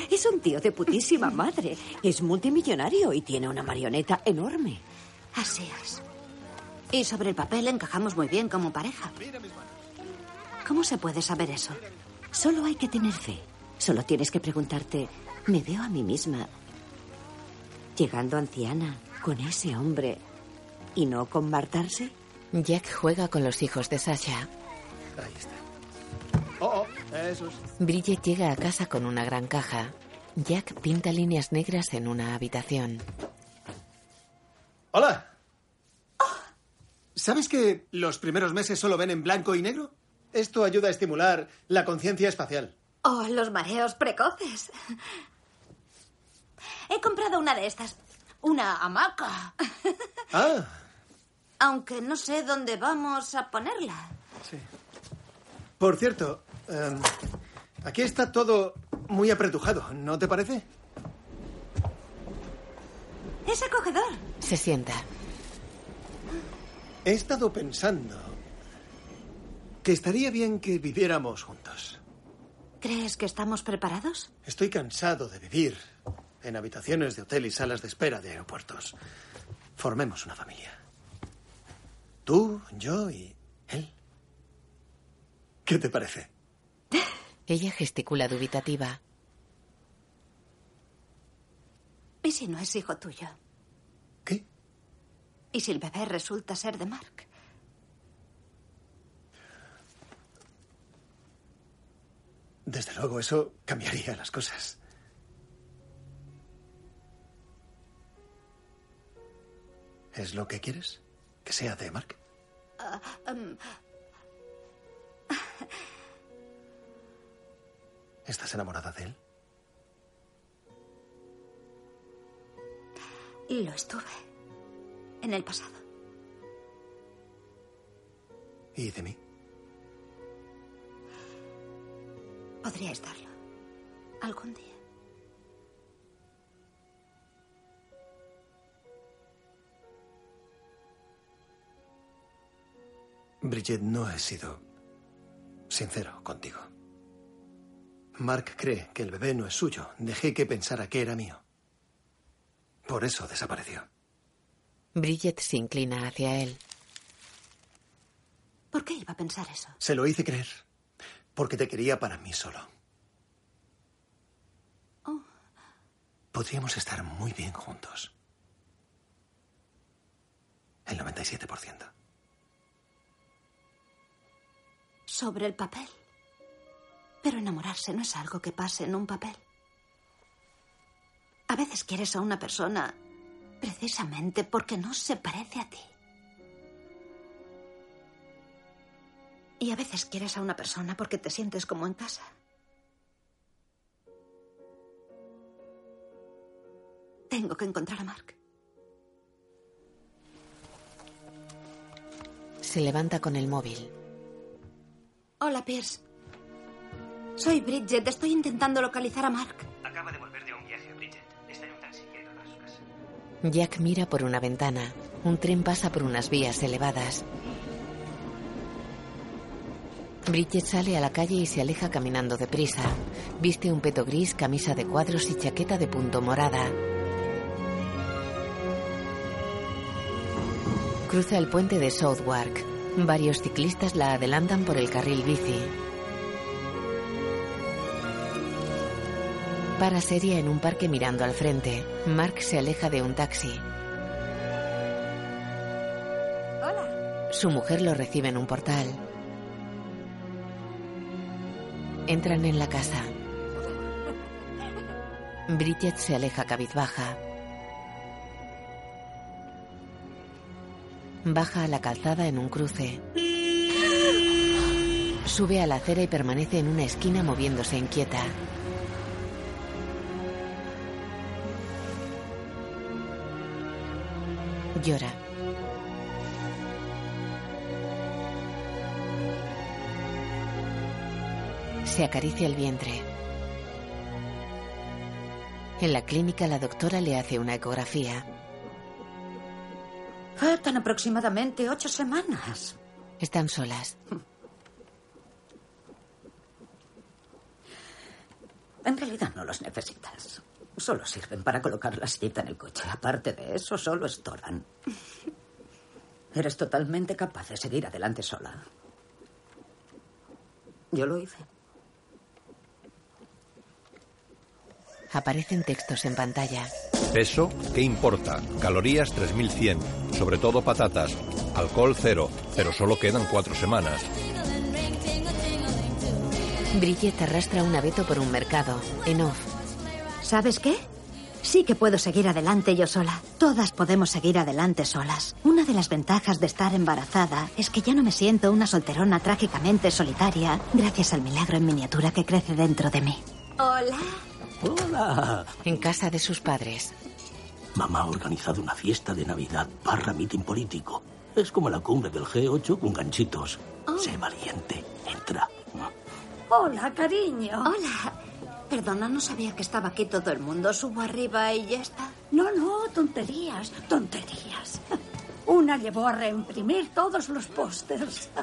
Es un tío de putísima madre. Es multimillonario y tiene una marioneta enorme. Así es. Y sobre el papel encajamos muy bien como pareja. ¿Cómo se puede saber eso? Solo hay que tener fe. Solo tienes que preguntarte, ¿me veo a mí misma llegando anciana con ese hombre y no con Martarse? Jack juega con los hijos de Sasha. Ahí está. Oh, oh, eso es. Bridget llega a casa con una gran caja. Jack pinta líneas negras en una habitación. ¡Hola! ¿Sabes que los primeros meses solo ven en blanco y negro? Esto ayuda a estimular la conciencia espacial. Oh, los mareos precoces. He comprado una de estas. Una hamaca. Ah, Aunque no sé dónde vamos a ponerla. Por cierto, em, aquí está todo muy apretujado, ¿no te parece? Es acogedor. Se sienta. He estado pensando que estaría bien que viviéramos juntos. ¿Crees que estamos preparados? Estoy cansado de vivir en habitaciones de hotel y salas de espera de aeropuertos. Formemos una familia. Tú, yo y él. ¿Qué te parece? Ella gesticula dubitativa. ¿Y si no es hijo tuyo? ¿Qué? ¿Y si el bebé resulta ser de Mark? Desde luego, eso cambiaría las cosas. ¿Es lo que quieres? ¿Que sea de Mark? Ah, em, ¿Estás enamorada de él? lo estuve. En el pasado. ¿Y de mí? Podría estarlo. Algún día. Bridget, no he sido sincero contigo. Mark cree que el bebé no es suyo. Dejé que pensara que era mío. Por eso desapareció. Bridget se inclina hacia él. ¿Por qué iba a pensar eso? Se lo hice creer. Porque te quería para mí solo. Oh. Podríamos estar muy bien juntos. El 97%. Sobre el papel. Pero enamorarse no es algo que pase en un papel. A veces quieres a una persona precisamente porque no se parece a ti. Y a veces quieres a una persona porque te sientes como en casa. Tengo que encontrar a Mark. Se levanta con el móvil. Hola, Pierce. Soy Bridget. Estoy intentando localizar a Mark. Acaba de volver de un viaje, Bridget. Está en un taxi a su casa. Jack mira por una ventana. Un tren pasa por unas vías elevadas. Bridget sale a la calle y se aleja caminando deprisa. Viste un peto gris, camisa de cuadros y chaqueta de punto morada. Cruza el puente de Southwark. Varios ciclistas la adelantan por el carril bici. Para seria en un parque mirando al frente. Mark se aleja de un taxi. Hola. Su mujer lo recibe en un portal. Entran en la casa. Bridget se aleja cabizbaja. Baja a la calzada en un cruce. Sube a la acera y permanece en una esquina moviéndose inquieta. Llora. Se acaricia el vientre. En la clínica la doctora le hace una ecografía. Faltan aproximadamente ocho semanas. Están solas. En realidad no los necesitas. Solo sirven para colocar la sillita en el coche. Aparte de eso, solo estorban. Eres totalmente capaz de seguir adelante sola. Yo lo hice. Aparecen textos en pantalla. Peso, ¿qué importa? Calorías 3100, sobre todo patatas. Alcohol cero, pero solo quedan cuatro semanas. Bridget arrastra un abeto por un mercado. En off. ¿Sabes qué? Sí que puedo seguir adelante yo sola. Todas podemos seguir adelante solas. Una de las ventajas de estar embarazada es que ya no me siento una solterona trágicamente solitaria gracias al milagro en miniatura que crece dentro de mí. Hola. Hola. En casa de sus padres. Mamá ha organizado una fiesta de Navidad barra mitin político. Es como la cumbre del G8 con ganchitos. Sé valiente. Entra. Hola, cariño. Hola. Perdona, no sabía que estaba aquí todo el mundo. Subo arriba y ya está. No, no, tonterías, tonterías. Una llevó a reimprimir todos los pósters.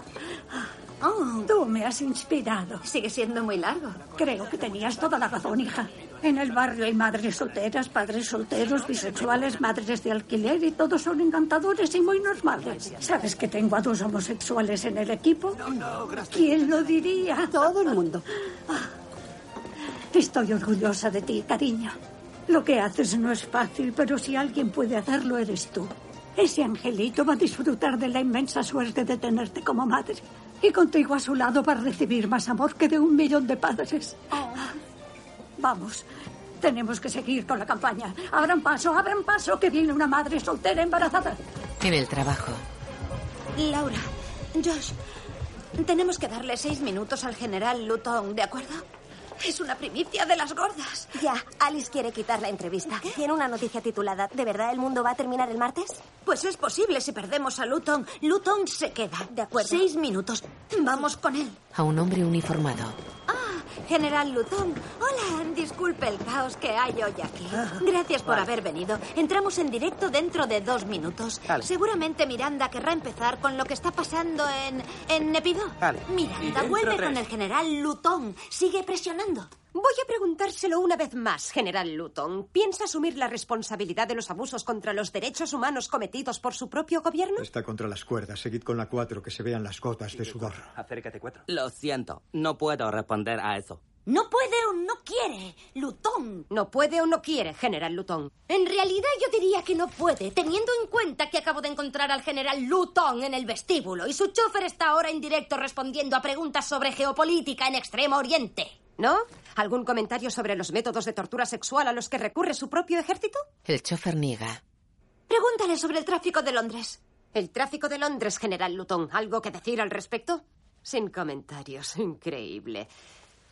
Oh. Tú me has inspirado. Sigue siendo muy largo. Creo que tenías toda la razón, hija. En el barrio hay madres solteras, padres solteros, bisexuales, madres de alquiler y todos son encantadores y muy normales. ¿Sabes que tengo a dos homosexuales en el equipo? No, no, gracias. ¿Quién lo diría? Todo el mundo. Estoy orgullosa de ti, cariño. Lo que haces no es fácil, pero si alguien puede hacerlo, eres tú. Ese angelito va a disfrutar de la inmensa suerte de tenerte como madre. Y contigo a su lado va a recibir más amor que de un millón de padres. Vamos, tenemos que seguir con la campaña. Abran paso, abran paso, que viene una madre soltera embarazada. En el trabajo. Laura, Josh, tenemos que darle seis minutos al general Luton, ¿de acuerdo? Es una primicia de las gordas. Ya, Alice quiere quitar la entrevista. Tiene una noticia titulada ¿De verdad el mundo va a terminar el martes? Pues es posible si perdemos a Luton. Luton se queda. De acuerdo. Seis minutos. Vamos con él. A un hombre uniformado. Ah, General Luton. Hola, disculpe el caos que hay hoy aquí. Gracias por Vale. haber venido. Entramos en directo dentro de dos minutos. Vale. Seguramente Miranda querrá empezar con lo que está pasando en, en Nepidó. Vale. Miranda, vuelve tres. con el general Luton. Sigue presionando. Voy a preguntárselo una vez más, General Luton. ¿Piensa asumir la responsabilidad de los abusos contra los derechos humanos cometidos por su propio gobierno? Está contra las cuerdas. Seguid con la 4, que se vean las gotas de sudor. Acércate cuatro. Lo siento, no puedo responder a eso. No puede o no quiere. Luton. No puede o no quiere, General Luton. En realidad yo diría que no puede, teniendo en cuenta que acabo de encontrar al general Luton en el vestíbulo y su chofer está ahora en directo respondiendo a preguntas sobre geopolítica en Extremo Oriente. ¿No? ¿Algún comentario sobre los métodos de tortura sexual a los que recurre su propio ejército? El chofer niega. Pregúntale sobre el tráfico de Londres. El tráfico de Londres, General Luton. ¿Algo que decir al respecto? Sin comentarios. Increíble.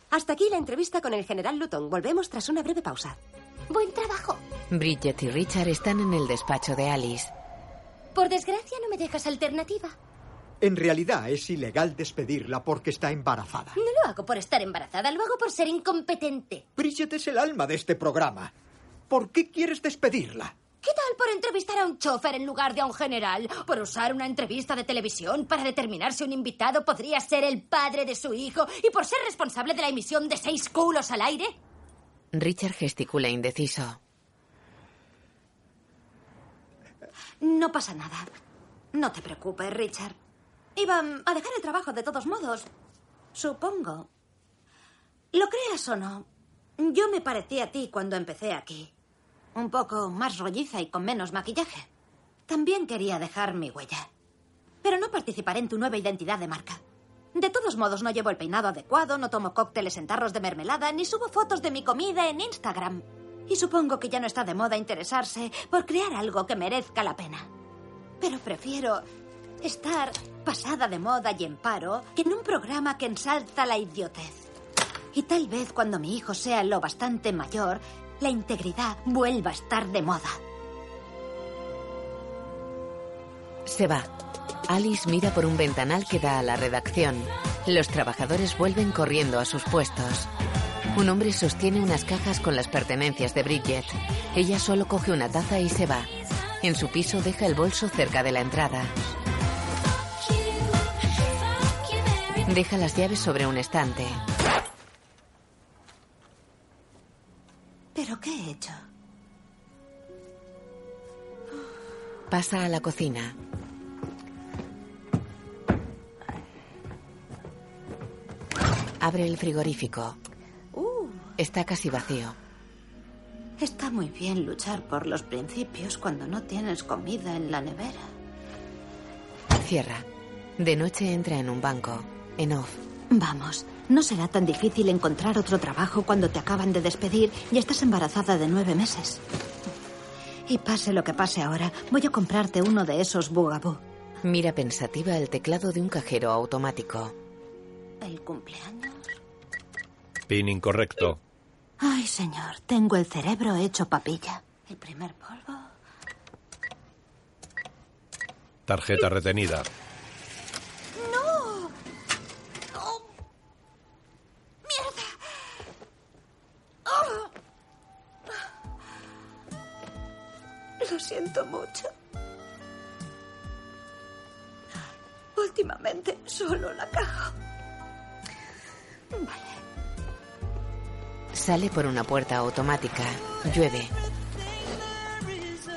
Hasta aquí la entrevista con el General Luton. Volvemos tras una breve pausa. Buen trabajo. Bridget y Richard están en el despacho de Alice. Por desgracia no me dejas alternativa. En realidad es ilegal despedirla porque está embarazada. No lo hago por estar embarazada, lo hago por ser incompetente. Bridget es el alma de este programa. ¿Por qué quieres despedirla? ¿Qué tal por entrevistar a un chofer en lugar de a un general? ¿Por usar una entrevista de televisión para determinar si un invitado podría ser el padre de su hijo? ¿Y por ser responsable de la emisión de seis culos al aire? Richard gesticula indeciso. No pasa nada. No te preocupes, Richard. Iba a dejar el trabajo de todos modos. Supongo. Lo creas o no, yo me parecía a ti cuando empecé aquí. Un poco más rolliza y con menos maquillaje. También quería dejar mi huella. Pero no participaré en tu nueva identidad de marca. De todos modos, no llevo el peinado adecuado, no tomo cócteles en tarros de mermelada, ni subo fotos de mi comida en Instagram. Y supongo que ya no está de moda interesarse por crear algo que merezca la pena. Pero prefiero estar pasada de moda y en paro en un programa que ensalza la idiotez. Y tal vez cuando mi hijo sea lo bastante mayor, la integridad vuelva a estar de moda. Se va. Alice mira por un ventanal que da a la redacción. Los trabajadores vuelven corriendo a sus puestos. Un hombre sostiene unas cajas con las pertenencias de Bridget. Ella solo coge una taza y se va. En su piso deja el bolso cerca de la entrada. Deja las llaves sobre un estante. ¿Pero qué he hecho? Pasa a la cocina. Abre el frigorífico. Uh, Está casi vacío. está muy bien luchar por los principios cuando no tienes comida en la nevera. Cierra. De noche entra en un banco. En off. Vamos, no será tan difícil encontrar otro trabajo cuando te acaban de despedir y estás embarazada de nueve meses. Y pase lo que pase ahora, voy a comprarte uno de esos bugaboo. Mira pensativa el teclado de un cajero automático. ¿El cumpleaños? Pin incorrecto. Ay, señor, tengo el cerebro hecho papilla. El primer polvo. Tarjeta retenida. Lo siento mucho. Últimamente solo la cago. Vale. Sale por una puerta automática. Llueve.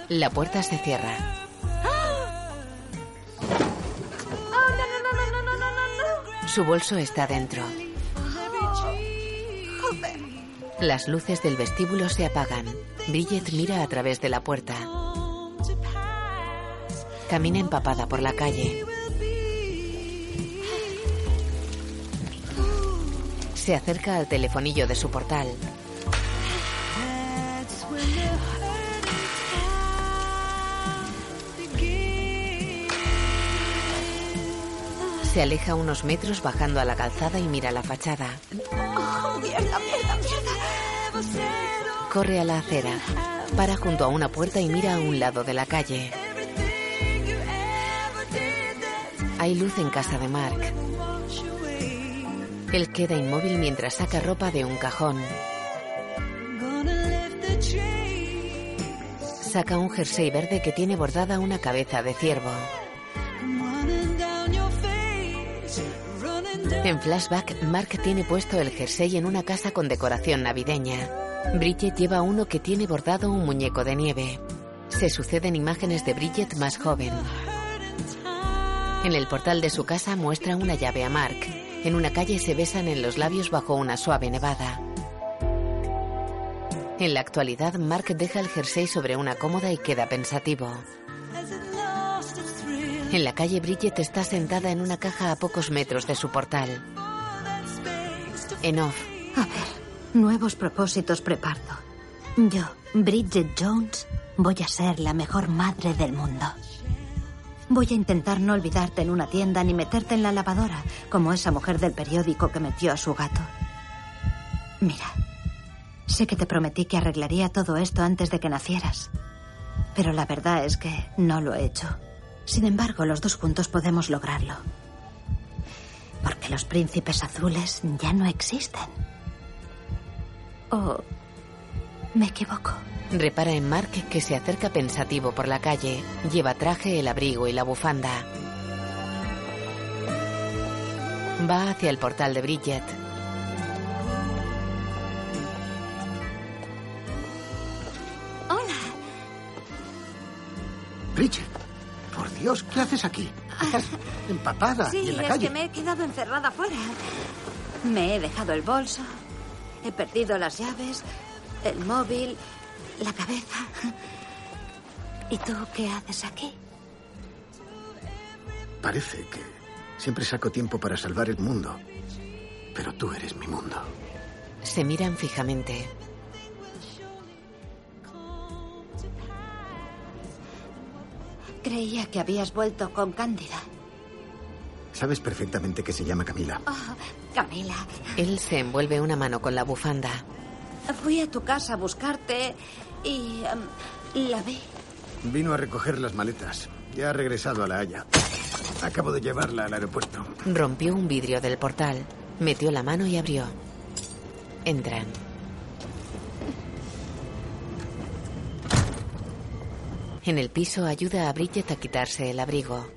La puerta se cierra. Su bolso está dentro. Las luces del vestíbulo se apagan. Bridget mira a través de la puerta. Camina empapada por la calle. Se acerca al telefonillo de su portal. Se aleja unos metros bajando a la calzada y mira la fachada. ¡Oh, mierda, mierda, mierda! Corre a la acera. Para junto a una puerta y mira a un lado de la calle. Hay luz en casa de Mark. Él queda inmóvil mientras saca ropa de un cajón. Saca un jersey verde que tiene bordada una cabeza de ciervo. En flashback, Mark tiene puesto el jersey en una casa con decoración navideña. Bridget lleva uno que tiene bordado un muñeco de nieve. Se suceden imágenes de Bridget más joven. En el portal de su casa muestra una llave a Mark. En una calle se besan en los labios bajo una suave nevada. En la actualidad, Mark deja el jersey sobre una cómoda y queda pensativo. En la calle, Bridget está sentada en una caja a pocos metros de su portal. En off, A ver, nuevos propósitos preparto. Yo, Bridget Jones, voy a ser la mejor madre del mundo. Voy a intentar no olvidarte en una tienda ni meterte en la lavadora, como esa mujer del periódico que metió a su gato. Mira, sé que te prometí que arreglaría todo esto antes de que nacieras, pero la verdad es que no lo he hecho. Sin embargo, los dos juntos podemos lograrlo. Porque los príncipes azules ya no existen. ¿O me equivoco? repara en Mark que se acerca pensativo por la calle. Lleva traje, el abrigo y la bufanda. Va hacia el portal de Bridget. Hola. Bridget, Dios, ¿qué haces aquí? Estás empapada Sí, y en la es calle. que me he quedado encerrada fuera. Me he dejado el bolso, he perdido las llaves, el móvil, la cabeza. ¿Y tú qué haces aquí? Parece que siempre saco tiempo para salvar el mundo. Pero tú eres mi mundo. Se miran fijamente. Creía que habías vuelto con Cándida. Sabes perfectamente que se llama Camila. Oh, Camila, Él se envuelve una mano con la bufanda. fui a tu casa a buscarte y em, la vi. Vino a recoger las maletas. Ya ha regresado a La Haya. Acabo de llevarla al aeropuerto. Rompió un vidrio del portal. Metió la mano y abrió. Entran. En el piso ayuda a Bridget a quitarse el abrigo.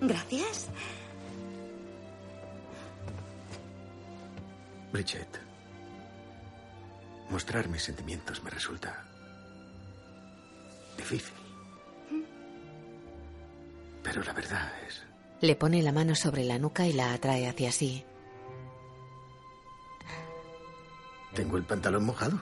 Gracias. Bridget, mostrar mis sentimientos me resulta difícil. Pero la verdad es, Le pone la mano sobre la nuca y la atrae hacia sí. Tengo el pantalón mojado.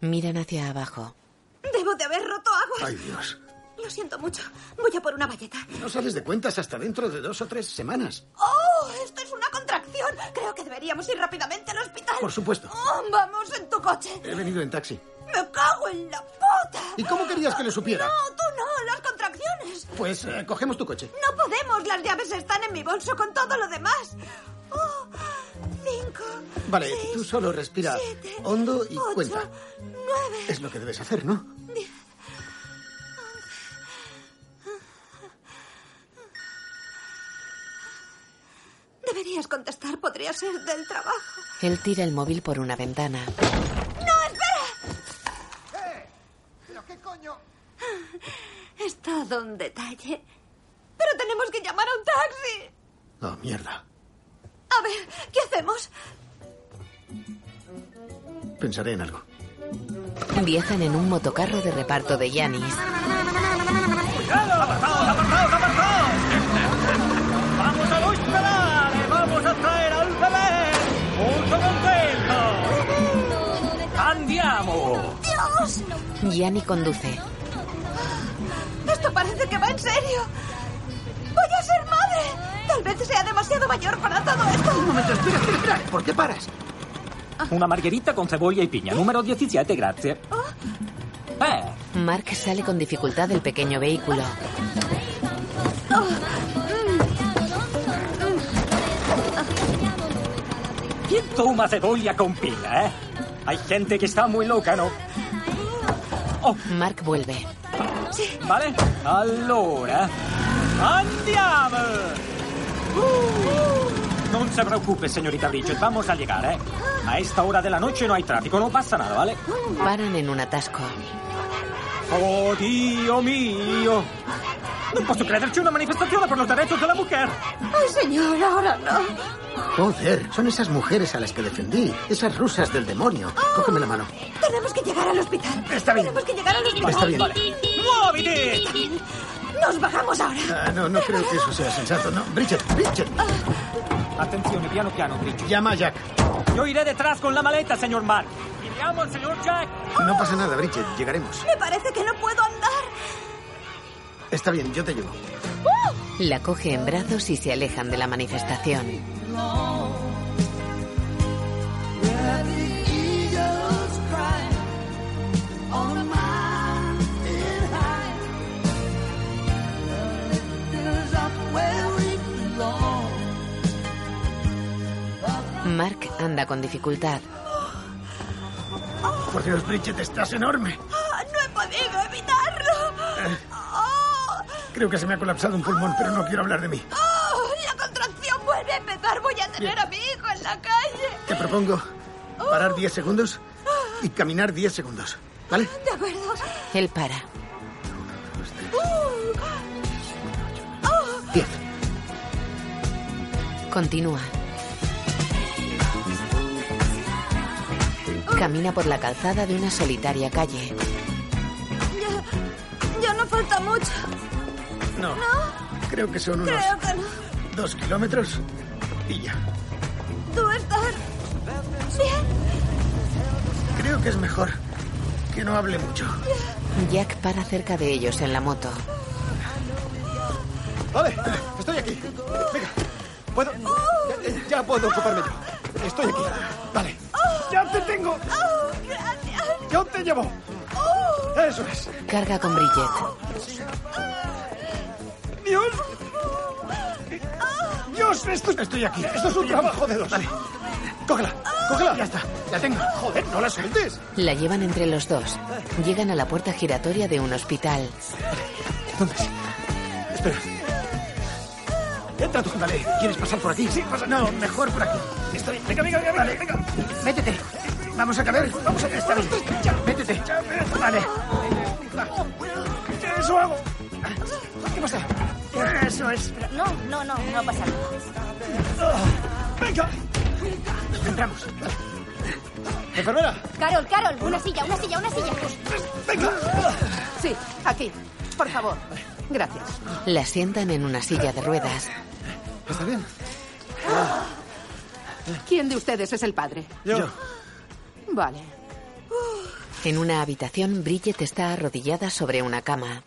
Miran hacia abajo. Debo de haber roto agua. Ay, Dios. Lo siento mucho. Voy a por una valleta. No sales de cuentas hasta dentro de dos o tres semanas. ¡Oh! Esto es una contracción. Creo que deberíamos ir rápidamente al hospital. Por supuesto. Oh, vamos en tu coche. He venido en taxi. Me cago en la puta. ¿Y cómo querías que lo supiera? No, tú no, las contracciones. Pues eh, cogemos tu coche. No podemos, las llaves están en mi bolso con todo lo demás. Oh, cinco, Vale, tú solo respira hondo y ocho, cuenta. nueve, Es lo que debes hacer, ¿no? diez. Deberías contestar, podría ser del trabajo. Él tira el móvil por una ventana. ¡No, espera! ¿Pero qué coño? Es todo un detalle. Pero tenemos que llamar a un taxi. Oh, mierda. A ver, ¿qué hacemos? Pensaré en algo. Viajan en un motocarro de reparto de Yanis. ¡Apartaos, apartaos, apartaos! ¡Vamos a los pedales! ¡Vamos a traer al bebé! ¡Mucho contento! ¡Andiamo! ¡Dios! Yanni conduce. Esto parece que va en serio. ¡Voy a ser madre! Tal vez sea demasiado mayor para todo esto. Un momento, espera, espera, espera. ¿Por qué paras? Una margherita con cebolla y piña, número 17, grazie. Eh, Mark sale con dificultad del pequeño vehículo. ¿quién toma cebolla con piña, eh? Hay gente que está muy loca, ¿no? Mark vuelve. Vale? Allora, andiamo! Uh, non se preocupe, señorita Bridget, vamos a llegar, ¿eh? A esta hora de la noche no hay tráfico, no pasa nada, ¿vale? Paran en un atasco. Oh, Dio mio! Non posso crederci una manifestazione per los derechos de la mujer. Ay, señor, ahora no. Joder, son esas mujeres a las que defendí. Esas rusas del demonio. Cógeme la mano. Tenemos que llegar al hospital. Está bien. Tenemos que llegar al hospital. Está bien. Bien. Nos bajamos ahora. Ah, no, no creo que eso sea sensato. No, Bridget, Bridget. Attenzione, piano piano, Bridget. Llama a Jack. Yo iré detrás con la maleta, señor Mark. Y llamo al señor Jack. No pasa nada, Bridget. Llegaremos. Me parece que no puedo andar. Está bien, yo te llevo. La coge en brazos y se alejan de la manifestación. Mark anda con dificultad. Por Dios, Bridget, estás enorme. Ah, no he podido evitarlo. Oh, Creo que se me ha colapsado un pulmón, pero no quiero hablar de mí. oh, la contracción vuelve a empezar. Voy a tener a mi hijo en la calle. Te propongo parar 10 segundos y caminar 10 segundos. ¿Vale? De acuerdo. Él para. Uh, oh, 10. Continúa. Camina por la calzada de una solitaria calle. ya, ya no falta mucho. No. ¿No? Creo que son unos Creo que no. dos kilómetros y ya. ¿Tú estás bien? Creo que es mejor que no hable mucho. Jack para cerca de ellos en la moto. Vale, estoy aquí. Venga, puedo. Ya, ya puedo ocuparme yo. Estoy aquí. Vale. ¡Ya te tengo! Oh, gracias. ¡Yo te llevo! Oh, Eso es. Carga con Bridget. ¡Dios! ¡Dios! Esto, estoy aquí. Esto es un trabajo de dos. Vale. Cógela, cógela. Ya está. La tengo. Joder, no la sueltes. La llevan entre los dos. Llegan a la puerta giratoria de un hospital. ¿Dónde es? Espera. Entra tú. Vale, ¿quieres pasar por aquí? Sí, pasa. No, mejor por aquí. Estoy. Venga, venga, venga, vale. venga. Métete. Vamos a caber. Vamos a Está bien. Métete. Vale. Eso hago. ¿Qué pasa? Eso es. No, no, no, no pasa nada. Venga. Entramos. Enfermera. Carol, Carol, una silla, una silla, una silla. Venga. Sí, aquí. Por favor. Gracias. La sientan en una silla de ruedas. ¿Está bien? ¿Quién de ustedes es el padre? Yo. Vale. En una habitación, Bridget está arrodillada sobre una cama.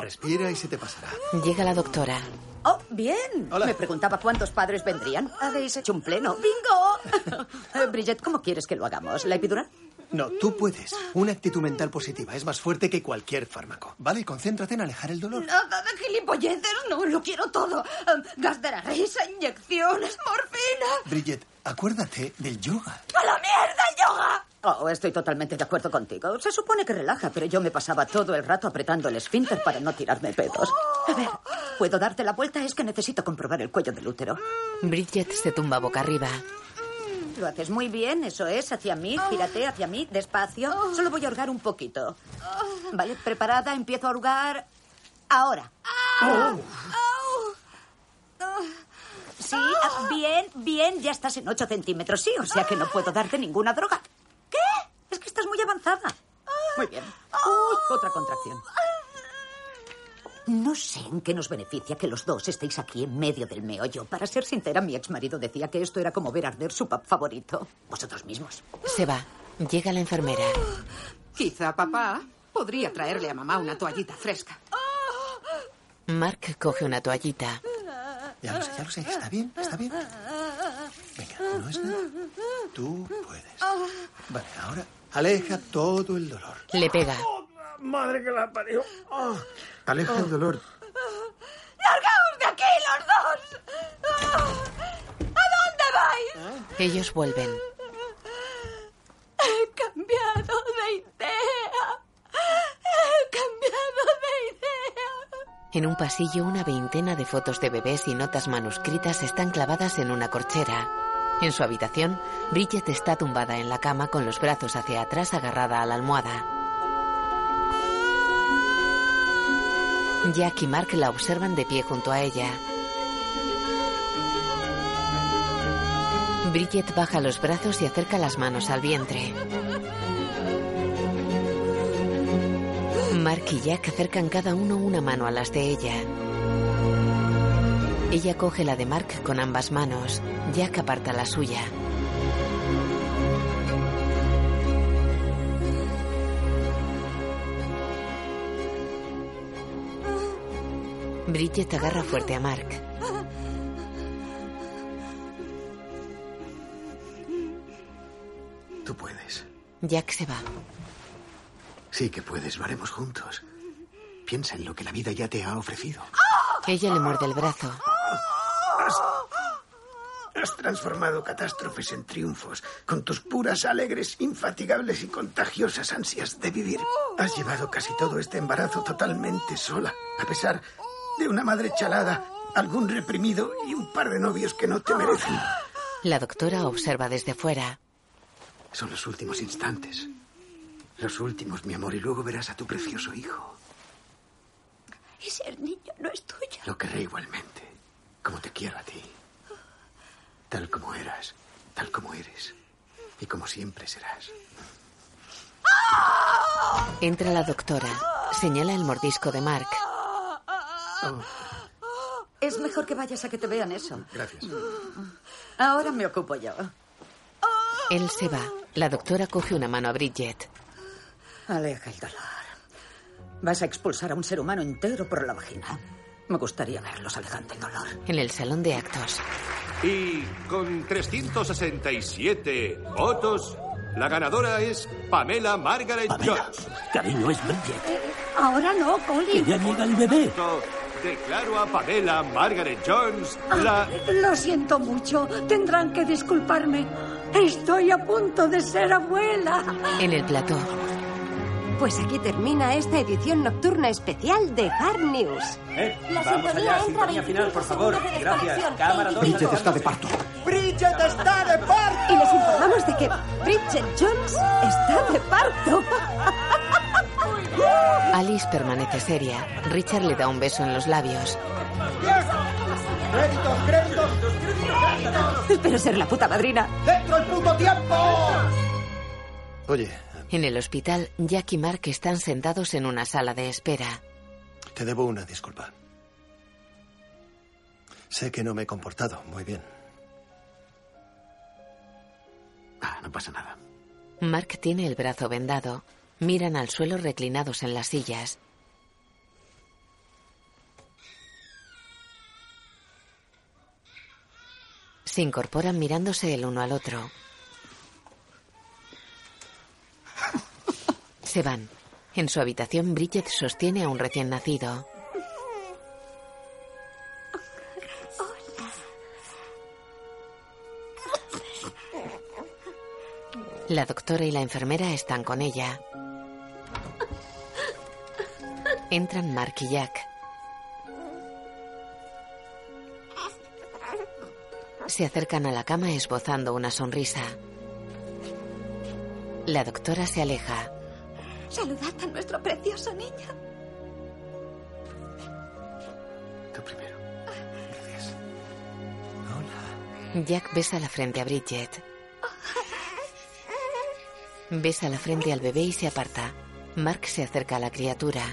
Respira y se te pasará. Llega la doctora. Oh, bien. Hola. Me preguntaba cuántos padres vendrían. Habéis hecho un pleno. ¡Bingo! Eh, Bridget, ¿cómo quieres que lo hagamos? ¿La epidural? No, tú puedes. Una actitud mental positiva es más fuerte que cualquier fármaco. Vale, concéntrate en alejar el dolor. Nada de gilipolleces, no, lo quiero todo. Um, gas de la risa, inyecciones, morfina. Bridget, acuérdate del yoga. ¡A la mierda, yoga! Oh, estoy totalmente de acuerdo contigo. Se supone que relaja, pero yo me pasaba todo el rato apretando el esfínter para no tirarme pedos. A ver, ¿puedo darte la vuelta? Es que necesito comprobar el cuello del útero. Bridget se tumba boca arriba. Lo haces muy bien, eso es, hacia mí, gírate hacia mí, despacio. Solo voy a hurgar un poquito. Vale, preparada, empiezo a hurgar. Ahora. Sí, ah, bien, bien, ya estás en 8 centímetros, sí, o sea que no puedo darte ninguna droga. Es que estás muy avanzada. Muy bien. Uy, otra contracción. No sé en qué nos beneficia que los dos estéis aquí en medio del meollo. Para ser sincera, mi exmarido decía que esto era como ver arder su pub favorito. Vosotros mismos. Se va. Llega la enfermera. Quizá papá podría traerle a mamá una toallita fresca. Mark coge una toallita. Ya lo sé, ya lo sé. ¿Está bien? ¿Está bien? Venga, no es nada. Tú puedes. Vale, ahora aleja todo el dolor. Le pega. Madre que la parió. Ah, aleja el dolor. ¡Largaos de aquí, los dos! ¿A dónde vais? Ellos vuelven. He cambiado de idea. He cambiado de idea. En un pasillo, una veintena de fotos de bebés y notas manuscritas están clavadas en una corchera. En su habitación, Bridget está tumbada en la cama con los brazos hacia atrás agarrada a la almohada. Jack y Mark la observan de pie junto a ella. Bridget baja los brazos y acerca las manos al vientre. Mark y Jack acercan cada uno una mano a las de ella. Ella coge la de Mark con ambas manos. Jack aparta la suya. Bridget agarra fuerte a Mark. Tú puedes. Jack se va. Sí que puedes, lo haremos juntos. Piensa en lo que la vida ya te ha ofrecido. Ella le muerde el brazo. Has, transformado catástrofes en triunfos con tus puras, alegres, infatigables y contagiosas ansias de vivir. Has llevado casi todo este embarazo totalmente sola, a pesar de una madre chalada, algún reprimido y un par de novios que no te merecen. La doctora observa desde fuera. Son los últimos instantes. Los últimos, mi amor, y luego verás a tu precioso hijo. Ese niño no es tuyo. Lo querré igualmente, como te quiero a ti. Tal como eras, tal como eres, y como siempre serás. Entra la doctora. Señala el mordisco de Mark. Es mejor que vayas a que te vean eso. Gracias. Ahora me ocupo yo. Él se va. La doctora coge una mano a Bridget. Aleja el dolor. Vas a expulsar a un ser humano entero por la vagina. Me gustaría verlos alejando el dolor. En el salón de actos. Y con 367 votos, la ganadora es Pamela Margaret Jones. Cariño, es Bridget. Ahora no, Colin. Que ya llega el bebé. Declaro a Pamela Margaret Jones la... Lo siento mucho. Tendrán que disculparme. Estoy a punto de ser abuela. En el plató. Pues aquí termina esta edición nocturna especial de Hard News. Eh, La vamos sintonía allá, entra sintonía 25 final, por favor. Gracias. Cámara 2. Bridget está de parto. ¡Bridget está de parto! Y les informamos de que Bridget Jones está de parto. Alice permanece seria. Richard le da un beso en los labios. ¡Créditos, créditos! Espero ser la puta madrina. ¡Dentro el puto tiempo! Oye, En el hospital, Jack y Mark están sentados en una sala de espera. te debo una disculpa. Sé que no me he comportado muy bien. Ah, no pasa nada. Mark tiene el brazo vendado. Miran al suelo reclinados en las sillas. Se incorporan mirándose el uno al otro. Se van. En su habitación, Bridget sostiene a un recién nacido. La doctora y la enfermera están con ella. Entran Mark y Jack. Se acercan a la cama esbozando una sonrisa. La doctora se aleja. Saludad a nuestro precioso niño. Tú primero. Jack besa la frente a Bridget. Besa la frente al bebé y se aparta. Mark se acerca a la criatura.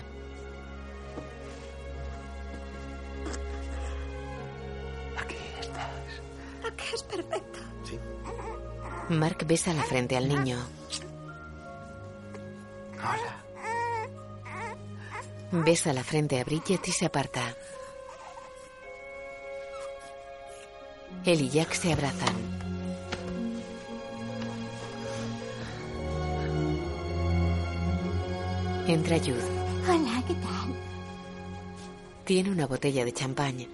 Aquí es perfecto. Mark besa la frente al niño. Hola. Besa la frente a Bridget y se aparta. Él y Jack se abrazan. Entra Jude. Hola, ¿qué tal? Tiene una botella de champán.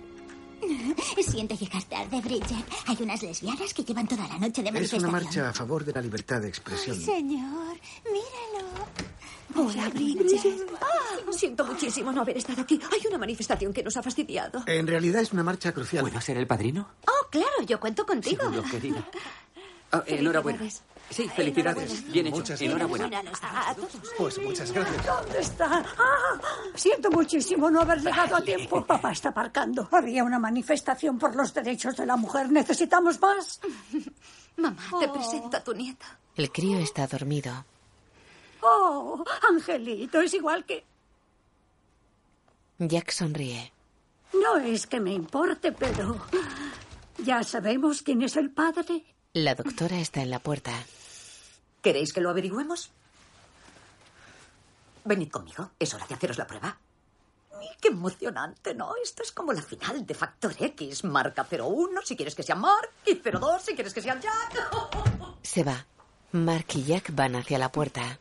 Siento llegar tarde, Bridget. Hay unas lesbianas que llevan toda la noche de Es manifestación. una marcha a favor de la libertad de expresión. Señor, míralo. Hola, Bridget. Ah, siento muchísimo no haber estado aquí. Hay una manifestación que nos ha fastidiado. En realidad es una marcha crucial. ¿Puedo ser el padrino? Oh, claro, yo cuento contigo. Seguro, querida. Ah, enhorabuena. Sí, felicidades. Bien hecho. Muchas enhorabuena. A todos. Pues muchas gracias. ¿Dónde está? Ah, siento muchísimo no haber llegado a tiempo. Papá está aparcando. Había una manifestación por los derechos de la mujer. ¿Necesitamos más? Mamá, te presento a tu nieto. El crío está dormido. Oh, Angelito, es igual que... Jack sonríe. No es que me importe, pero... ¿Ya sabemos quién es el padre? La doctora está en la puerta. ¿Queréis que lo averigüemos? Venid conmigo. Es hora de haceros la prueba. Y ¡Qué emocionante, ¿no? Esto es como la final de Factor X. Marca 01 si quieres que sea Mark y 02 si quieres que sea Jack. Se va. Mark y Jack van hacia la puerta.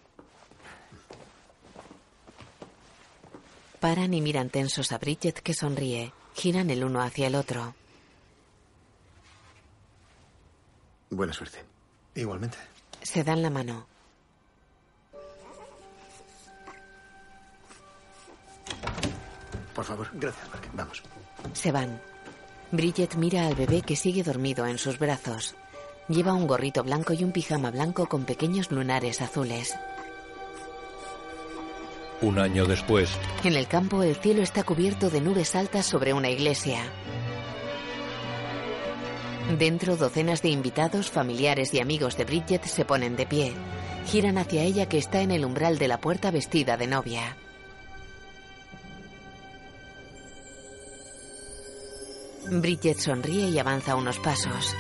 Paran y miran tensos a Bridget que sonríe. Giran el uno hacia el otro. Buena suerte. Igualmente. Se dan la mano. Por favor. Gracias, Mark. Vamos. Se van. Bridget mira al bebé que sigue dormido en sus brazos. Lleva un gorrito blanco y un pijama blanco con pequeños lunares azules. Un año después, En el campo el cielo está cubierto de nubes altas sobre una iglesia. Dentro docenas de invitados, familiares y amigos de Bridget se ponen de pie. Giran hacia ella que está en el umbral de la puerta vestida de novia. Bridget sonríe y avanza unos pasos.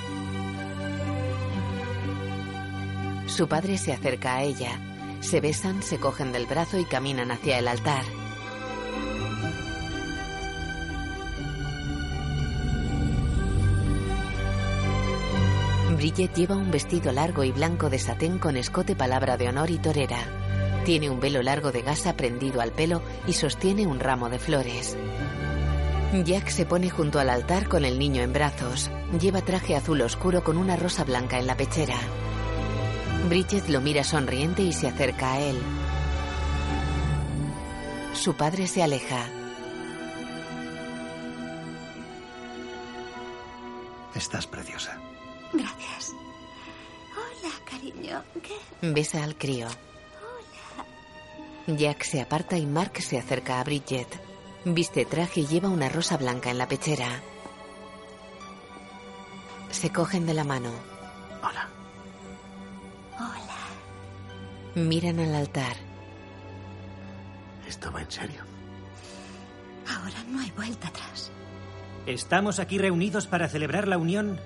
Su padre se acerca a ella. Se besan, se cogen del brazo y caminan hacia el altar. Bridget lleva un vestido largo y blanco de satén con escote palabra de honor y torera. Tiene un velo largo de gasa prendido al pelo y sostiene un ramo de flores. Jack se pone junto al altar con el niño en brazos. Lleva traje azul oscuro con una rosa blanca en la pechera. Bridget lo mira sonriente y se acerca a él. Su padre se aleja. Estás preciosa. Gracias. Hola, cariño. ¿Qué? Besa al crío. Jack se aparta y Mark se acerca a Bridget. Viste traje y lleva una rosa blanca en la pechera. Se cogen de la mano. Hola. Hola. Miran al altar. ¿Esto va en serio? Ahora no hay vuelta atrás. Estamos aquí reunidos para celebrar la unión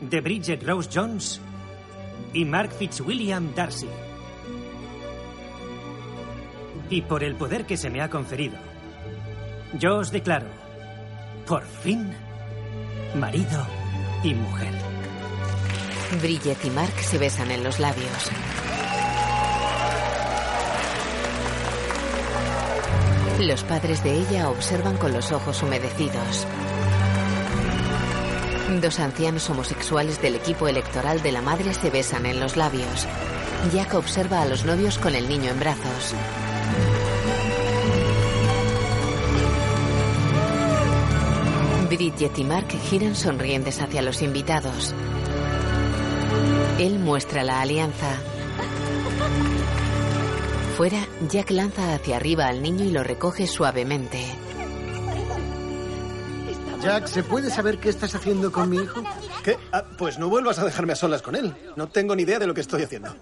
de Bridget Rose Jones y Mark Fitzwilliam Darcy. Y por el poder que se me ha conferido, yo os declaro, por fin, marido y mujer. Bridget y Mark se besan en los labios. Los padres de ella observan con los ojos humedecidos. Dos ancianos homosexuales del equipo electoral de la madre se besan en los labios. Jack observa a los novios con el niño en brazos. Bridget y Mark giran sonrientes hacia los invitados. Él muestra la alianza. Fuera, Jack lanza hacia arriba al niño y lo recoge suavemente. Jack, ¿se puede saber qué estás haciendo con mi hijo? ¿Qué? Ah, pues no vuelvas a dejarme a solas con él. No tengo ni idea de lo que estoy haciendo.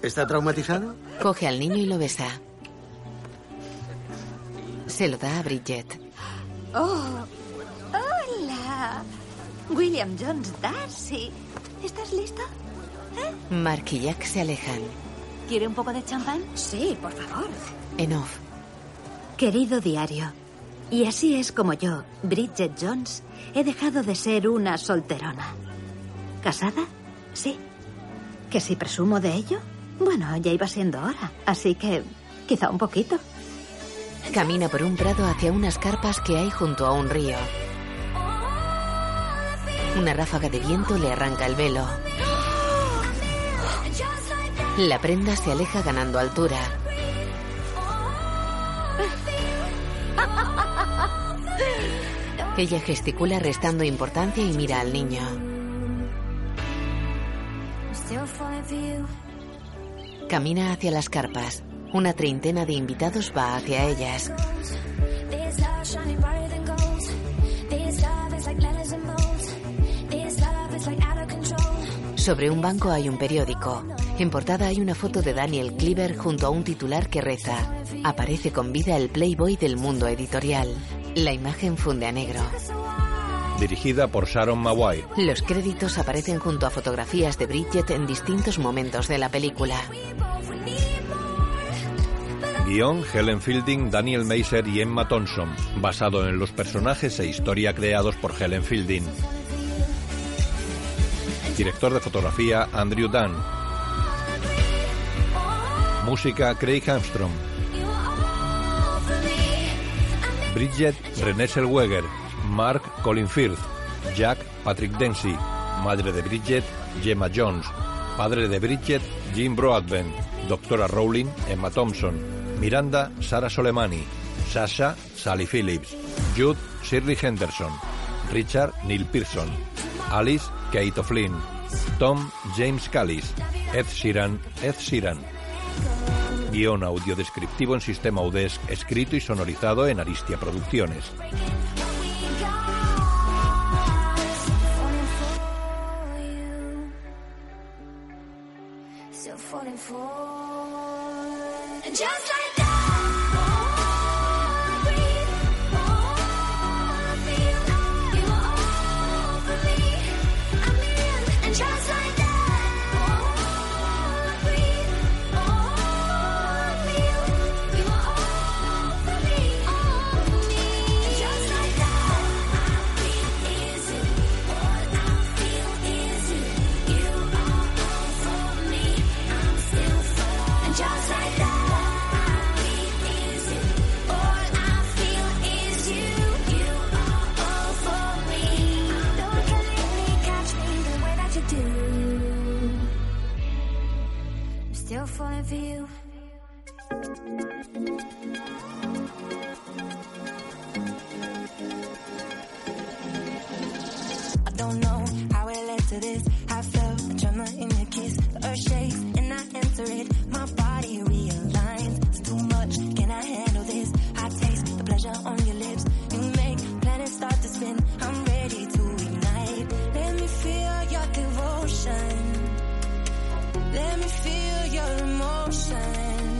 ¿Está traumatizado? Coge al niño y lo besa. Se lo da a Bridget. Oh, hola. William Jones Darcy. ¿Estás listo? Mark y Jack se alejan. ¿Quiere un poco de champán? Sí, por favor. En off. Querido diario, y así es como yo, Bridget Jones, he dejado de ser una solterona. ¿Casada? Sí. ¿Que si presumo de ello? Bueno, ya iba siendo hora, así que quizá un poquito. Camina por un prado hacia unas carpas que hay junto a un río. Una ráfaga de viento le arranca el velo. La prenda se aleja ganando altura. Ella gesticula restando importancia y mira al niño. Camina hacia las carpas. Una treintena de invitados va hacia ellas. Sobre un banco hay un periódico. En portada hay una foto de Daniel Cleaver junto a un titular que reza: Aparece con vida el Playboy del mundo editorial. La imagen funde a negro. Dirigida por Sharon Maguire. Los créditos aparecen junto a fotografías de Bridget en distintos momentos de la película. Guión Helen Fielding, Daniel Meiser y Emma Thompson, basado en los personajes e historia creados por Helen Fielding. Director de fotografía Andrew Dunn. Música Craig Armstrong. Bridget René Selweger. Mark Colin Firth. Jack Patrick Dempsey. Madre de Bridget Gemma Jones. Padre de Bridget Jim Broadbent. Doctora Rowling Emma Thompson. Miranda Sara Soleimani. Sasha Sally Phillips. Jude Shirley Henderson. Richard Neil Pearson. Alice Kate O'Flynn. Tom James Callis. Ed Sheeran Ed Sheeran. Guión audio descriptivo en sistema UDESC, escrito y sonorizado en Aristia Producciones. Falling for you. I don't know how it led to this. I felt a tremor in your kiss. The earth shakes and I enter it. My body realigns. It's too much. Can I handle this? I taste the pleasure on your lips. You make planets start to spin. I'm ready to ignite. Let me feel your devotion your emotions.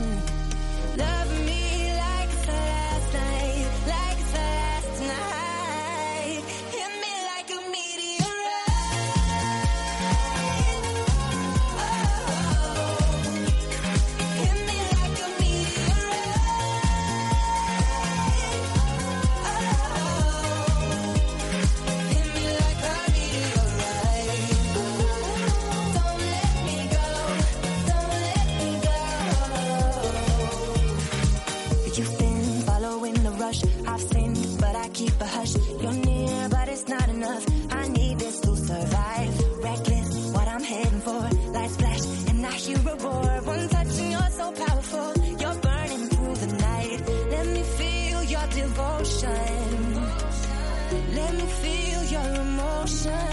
ocean